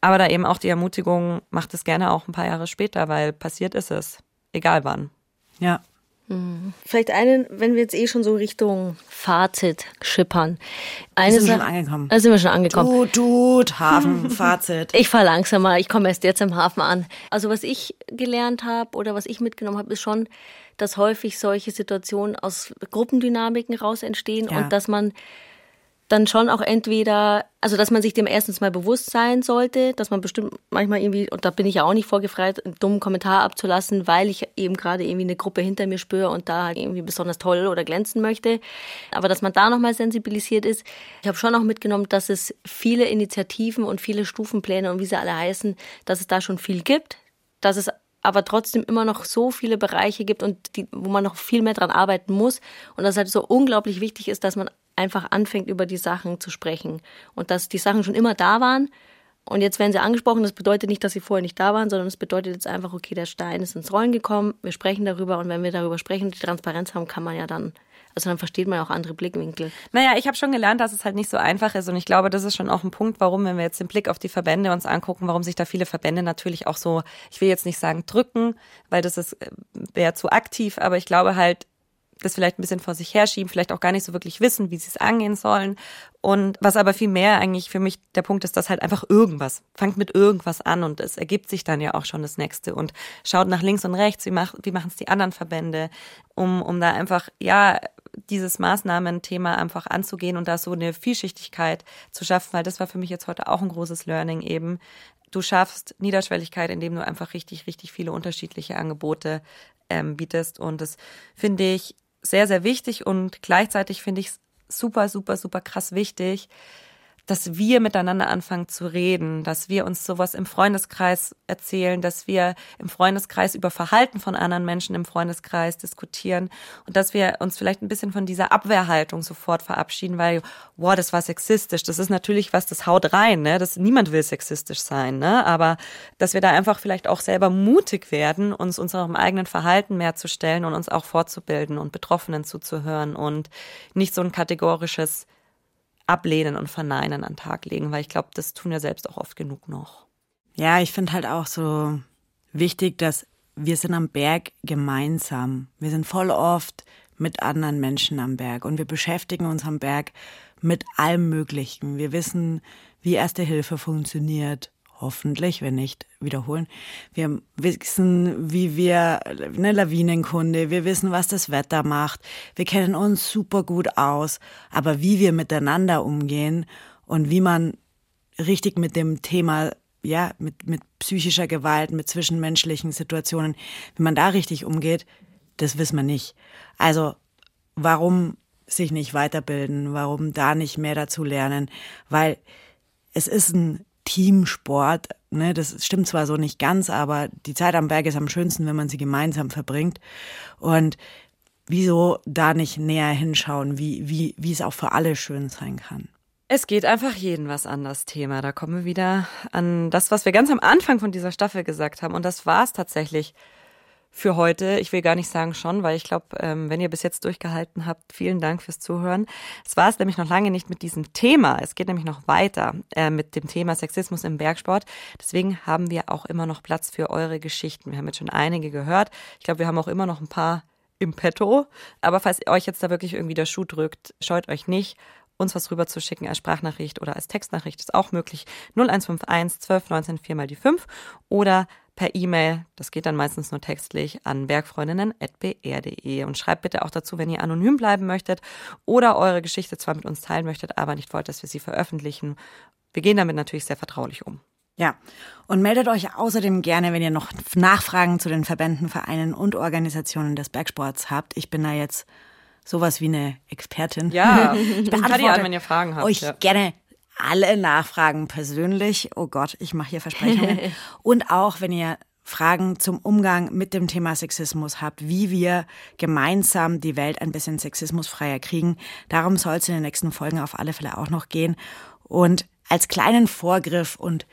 Aber da eben auch die Ermutigung, macht es gerne auch ein paar Jahre später, weil passiert ist es, egal wann. Ja. Mhm. Vielleicht einen, wenn wir jetzt eh schon so Richtung Fazit schippern. Eine sind wir schon angekommen. Da sind wir schon angekommen. Tut, tut, Hafen, Fazit. Ich fahre langsamer, ich komme erst jetzt im Hafen an. Also was ich gelernt habe oder was ich mitgenommen habe, ist schon, dass häufig solche Situationen aus Gruppendynamiken raus entstehen ja. und dass man dann schon auch entweder, also dass man sich dem erstens mal bewusst sein sollte, dass man bestimmt manchmal irgendwie, und da bin ich ja auch nicht vorgefreit, einen dummen Kommentar abzulassen, weil ich eben gerade irgendwie eine Gruppe hinter mir spüre und da halt irgendwie besonders toll oder glänzen möchte. Aber dass man da nochmal sensibilisiert ist. Ich habe schon auch mitgenommen, dass es viele Initiativen und viele Stufenpläne und wie sie alle heißen, dass es da schon viel gibt, dass es aber trotzdem immer noch so viele Bereiche gibt und die, wo man noch viel mehr dran arbeiten muss und dass es halt so unglaublich wichtig ist, dass man einfach anfängt, über die Sachen zu sprechen. Und dass die Sachen schon immer da waren. Und jetzt werden sie angesprochen. Das bedeutet nicht, dass sie vorher nicht da waren, sondern es bedeutet jetzt einfach, okay, der Stein ist ins Rollen gekommen. Wir sprechen darüber. Und wenn wir darüber sprechen und die Transparenz haben, kann man ja dann also dann versteht man ja auch andere Blickwinkel. Naja, ich habe schon gelernt, dass es halt nicht so einfach ist. Und ich glaube, das ist schon auch ein Punkt, warum, wenn wir jetzt den Blick auf die Verbände uns angucken, warum sich da viele Verbände natürlich auch so, ich will jetzt nicht sagen drücken, weil das ist äh, wäre zu aktiv, aber ich glaube halt, das vielleicht ein bisschen vor sich herschieben, vielleicht auch gar nicht so wirklich wissen, wie sie es angehen sollen. Und was aber viel mehr eigentlich für mich der Punkt ist, dass halt einfach irgendwas, fangt mit irgendwas an und es ergibt sich dann ja auch schon das nächste und schaut nach links und rechts, wie, mach, wie machen es die anderen Verbände, um, um da einfach, ja, dieses Maßnahmenthema einfach anzugehen und da so eine Vielschichtigkeit zu schaffen, weil das war für mich jetzt heute auch ein großes Learning eben. Du schaffst Niederschwelligkeit, indem du einfach richtig, richtig viele unterschiedliche Angebote ähm, bietest. Und das finde ich sehr, sehr wichtig und gleichzeitig finde ich es super, super, super krass wichtig, dass wir miteinander anfangen zu reden, dass wir uns sowas im Freundeskreis erzählen, dass wir im Freundeskreis über Verhalten von anderen Menschen im Freundeskreis diskutieren und dass wir uns vielleicht ein bisschen von dieser Abwehrhaltung sofort verabschieden, weil, wow, das war sexistisch. Das ist natürlich was, das haut rein, ne? Das, niemand will sexistisch sein, ne? Aber dass wir da einfach vielleicht auch selber mutig werden, uns unserem eigenen Verhalten mehr zu stellen und uns auch fortzubilden und Betroffenen zuzuhören und nicht so ein kategorisches Ablehnen und Verneinen an den Tag legen, weil ich glaube, das tun wir selbst auch oft genug noch. Ja, ich finde halt auch so wichtig, dass wir sind am Berg gemeinsam. Wir sind voll oft mit anderen Menschen am Berg und wir beschäftigen uns am Berg mit allem Möglichen. Wir wissen, wie Erste Hilfe funktioniert hoffentlich, wenn nicht, wiederholen. Wir wissen, wie wir, eine Lawinenkunde, wir wissen, was das Wetter macht. Wir kennen uns super gut aus. Aber wie wir miteinander umgehen und wie man richtig mit dem Thema ja, mit, mit psychischer Gewalt, mit zwischenmenschlichen Situationen, wie man da richtig umgeht, das wissen wir nicht. Also, warum sich nicht weiterbilden? Warum da nicht mehr dazu lernen? Weil es ist ein Teamsport. Ne? Das stimmt zwar so nicht ganz, aber die Zeit am Berg ist am schönsten, wenn man sie gemeinsam verbringt. Und wieso da nicht näher hinschauen, wie, wie, wie es auch für alle schön sein kann? Es geht einfach jeden was an das Thema. Da kommen wir wieder an das, was wir ganz am Anfang von dieser Staffel gesagt haben. Und das war es tatsächlich für heute. Ich will gar nicht sagen schon, weil ich glaube, ähm, wenn ihr bis jetzt durchgehalten habt, vielen Dank fürs Zuhören. Es war es nämlich noch lange nicht mit diesem Thema. Es geht nämlich noch weiter äh, mit dem Thema Sexismus im Bergsport. Deswegen haben wir auch immer noch Platz für eure Geschichten. Wir haben jetzt schon einige gehört. Ich glaube, wir haben auch immer noch ein paar im Petto. Aber falls euch jetzt da wirklich irgendwie der Schuh drückt, scheut euch nicht uns was rüber zu schicken als Sprachnachricht oder als Textnachricht ist auch möglich. 0151 12 19 4 mal die 5 oder per E-Mail, das geht dann meistens nur textlich, an bergfreundinnen.br.de und schreibt bitte auch dazu, wenn ihr anonym bleiben möchtet oder eure Geschichte zwar mit uns teilen möchtet, aber nicht wollt, dass wir sie veröffentlichen. Wir gehen damit natürlich sehr vertraulich um. Ja, und meldet euch außerdem gerne, wenn ihr noch Nachfragen zu den Verbänden, Vereinen und Organisationen des Bergsports habt. Ich bin da jetzt sowas wie eine Expertin. Ja, ich beantworte an, wenn ihr Fragen habt. Euch ja. gerne alle Nachfragen persönlich. Oh Gott, ich mache hier Versprechungen. und auch, wenn ihr Fragen zum Umgang mit dem Thema Sexismus habt, wie wir gemeinsam die Welt ein bisschen sexismusfreier kriegen. Darum soll es in den nächsten Folgen auf alle Fälle auch noch gehen. Und als kleinen Vorgriff und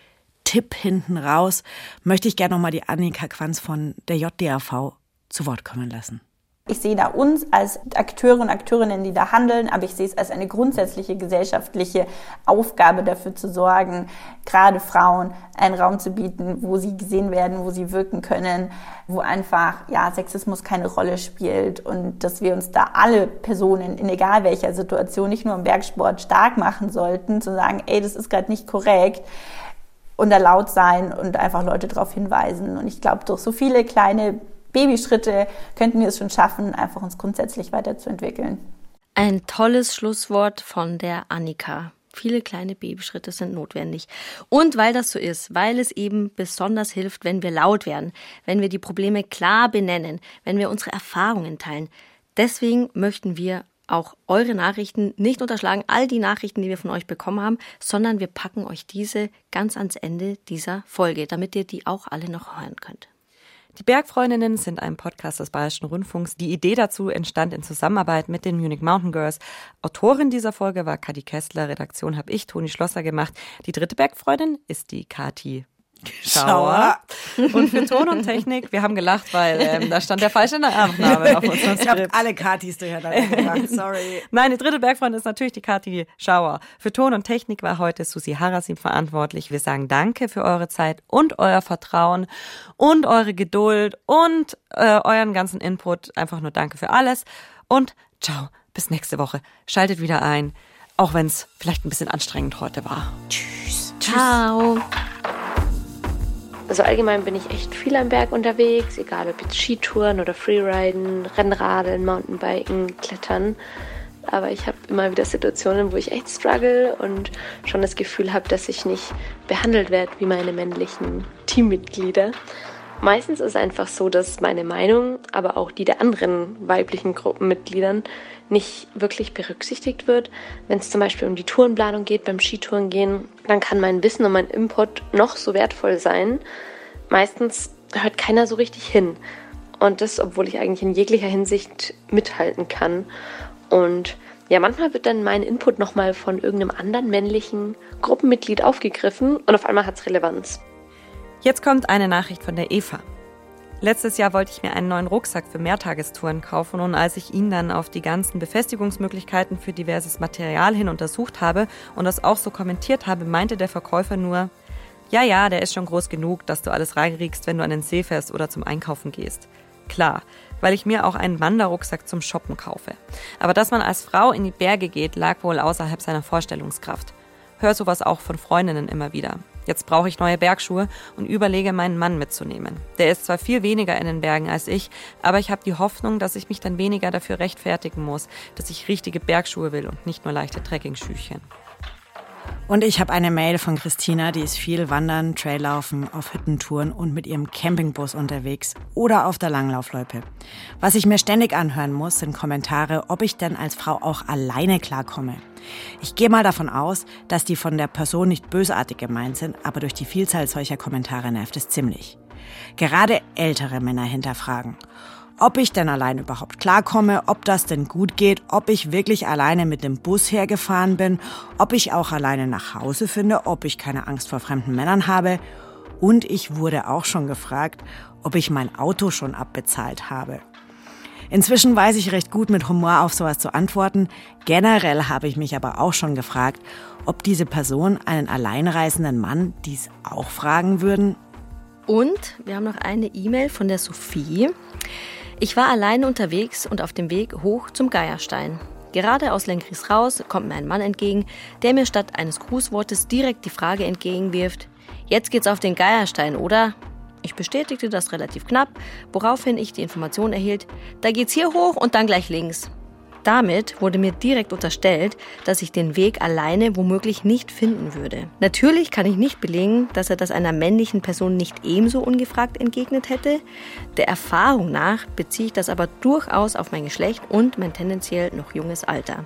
Tipp hinten raus möchte ich gerne nochmal die Annika Quanz von der JDAV zu Wort kommen lassen. Ich sehe da uns als Akteure und Akteurinnen, die da handeln, aber ich sehe es als eine grundsätzliche gesellschaftliche Aufgabe dafür zu sorgen, gerade Frauen einen Raum zu bieten, wo sie gesehen werden, wo sie wirken können, wo einfach ja Sexismus keine Rolle spielt und dass wir uns da alle Personen in egal welcher Situation, nicht nur im Bergsport, stark machen sollten, zu sagen, ey, das ist gerade nicht korrekt und da laut sein und einfach Leute darauf hinweisen. Und ich glaube, durch so viele kleine Babyschritte könnten wir es schon schaffen, einfach uns grundsätzlich weiterzuentwickeln. Ein tolles Schlusswort von der Annika. Viele kleine Babyschritte sind notwendig. Und weil das so ist, weil es eben besonders hilft, wenn wir laut werden, wenn wir die Probleme klar benennen, wenn wir unsere Erfahrungen teilen. Deswegen möchten wir auch eure Nachrichten nicht unterschlagen, all die Nachrichten, die wir von euch bekommen haben, sondern wir packen euch diese ganz ans Ende dieser Folge, damit ihr die auch alle noch hören könnt. Die Bergfreundinnen sind ein Podcast des Bayerischen Rundfunks. Die Idee dazu entstand in Zusammenarbeit mit den Munich Mountain Girls. Autorin dieser Folge war Kati Kessler, Redaktion habe ich, Toni Schlosser gemacht. Die dritte Bergfreundin ist die Kati Schauer. Und für Ton und Technik, wir haben gelacht, weil ähm, da stand der falsche Nachname auf unserem Skript. Ich habe alle Katis durcheinander gemacht, sorry. Nein, die dritte Bergfreundin ist natürlich die Kati Schauer. Für Ton und Technik war heute Susi Harasim verantwortlich. Wir sagen danke für eure Zeit und euer Vertrauen und eure Geduld und äh, euren ganzen Input. Einfach nur danke für alles und ciao, bis nächste Woche. Schaltet wieder ein, auch wenn es vielleicht ein bisschen anstrengend heute war. Tschüss. Ciao. Also allgemein bin ich echt viel am Berg unterwegs, egal ob jetzt Skitouren oder Freeriden, Rennradeln, Mountainbiken, Klettern. Aber ich habe immer wieder Situationen, wo ich echt struggle und schon das Gefühl habe, dass ich nicht behandelt werde wie meine männlichen Teammitglieder. Meistens ist es einfach so, dass meine Meinung, aber auch die der anderen weiblichen Gruppenmitgliedern nicht wirklich berücksichtigt wird. Wenn es zum Beispiel um die Tourenplanung geht, beim Skitouren gehen, dann kann mein Wissen und mein Input noch so wertvoll sein. Meistens hört keiner so richtig hin. Und das, obwohl ich eigentlich in jeglicher Hinsicht mithalten kann. Und ja, manchmal wird dann mein Input nochmal von irgendeinem anderen männlichen Gruppenmitglied aufgegriffen und auf einmal hat es Relevanz. Jetzt kommt eine Nachricht von der Eva. Letztes Jahr wollte ich mir einen neuen Rucksack für Mehrtagestouren kaufen und als ich ihn dann auf die ganzen Befestigungsmöglichkeiten für diverses Material hin untersucht habe und das auch so kommentiert habe, meinte der Verkäufer nur, ja, ja, der ist schon groß genug, dass du alles reinriegst, wenn du an den See fährst oder zum Einkaufen gehst. Klar, weil ich mir auch einen Wanderrucksack zum Shoppen kaufe. Aber dass man als Frau in die Berge geht, lag wohl außerhalb seiner Vorstellungskraft. Hör sowas auch von Freundinnen immer wieder. Jetzt brauche ich neue Bergschuhe und überlege, meinen Mann mitzunehmen. Der ist zwar viel weniger in den Bergen als ich, aber ich habe die Hoffnung, dass ich mich dann weniger dafür rechtfertigen muss, dass ich richtige Bergschuhe will und nicht nur leichte Trekkingschüchen. Und ich habe eine Mail von Christina, die ist viel wandern, Traillaufen, auf Hüttentouren und mit ihrem Campingbus unterwegs oder auf der Langlaufloipe. Was ich mir ständig anhören muss, sind Kommentare, ob ich denn als Frau auch alleine klarkomme. Ich gehe mal davon aus, dass die von der Person nicht bösartig gemeint sind, aber durch die Vielzahl solcher Kommentare nervt es ziemlich. Gerade ältere Männer hinterfragen ob ich denn allein überhaupt klarkomme, ob das denn gut geht, ob ich wirklich alleine mit dem Bus hergefahren bin, ob ich auch alleine nach Hause finde, ob ich keine Angst vor fremden Männern habe. Und ich wurde auch schon gefragt, ob ich mein Auto schon abbezahlt habe. Inzwischen weiß ich recht gut mit Humor auf sowas zu antworten. Generell habe ich mich aber auch schon gefragt, ob diese Person einen alleinreisenden Mann dies auch fragen würden. Und wir haben noch eine E-Mail von der Sophie. Ich war allein unterwegs und auf dem Weg hoch zum Geierstein. Gerade aus Lenkries raus kommt mir ein Mann entgegen, der mir statt eines Grußwortes direkt die Frage entgegenwirft: Jetzt geht's auf den Geierstein, oder? Ich bestätigte das relativ knapp, woraufhin ich die Information erhielt: Da geht's hier hoch und dann gleich links. Damit wurde mir direkt unterstellt, dass ich den Weg alleine womöglich nicht finden würde. Natürlich kann ich nicht belegen, dass er das einer männlichen Person nicht ebenso ungefragt entgegnet hätte. Der Erfahrung nach beziehe ich das aber durchaus auf mein Geschlecht und mein tendenziell noch junges Alter.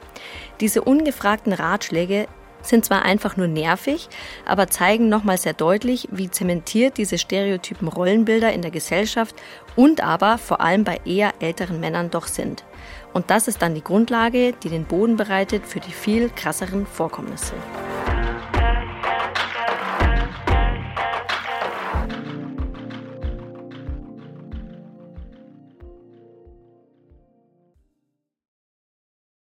Diese ungefragten Ratschläge sind zwar einfach nur nervig, aber zeigen nochmal sehr deutlich, wie zementiert diese stereotypen Rollenbilder in der Gesellschaft und aber vor allem bei eher älteren Männern doch sind. Und das ist dann die Grundlage, die den Boden bereitet für die viel krasseren Vorkommnisse.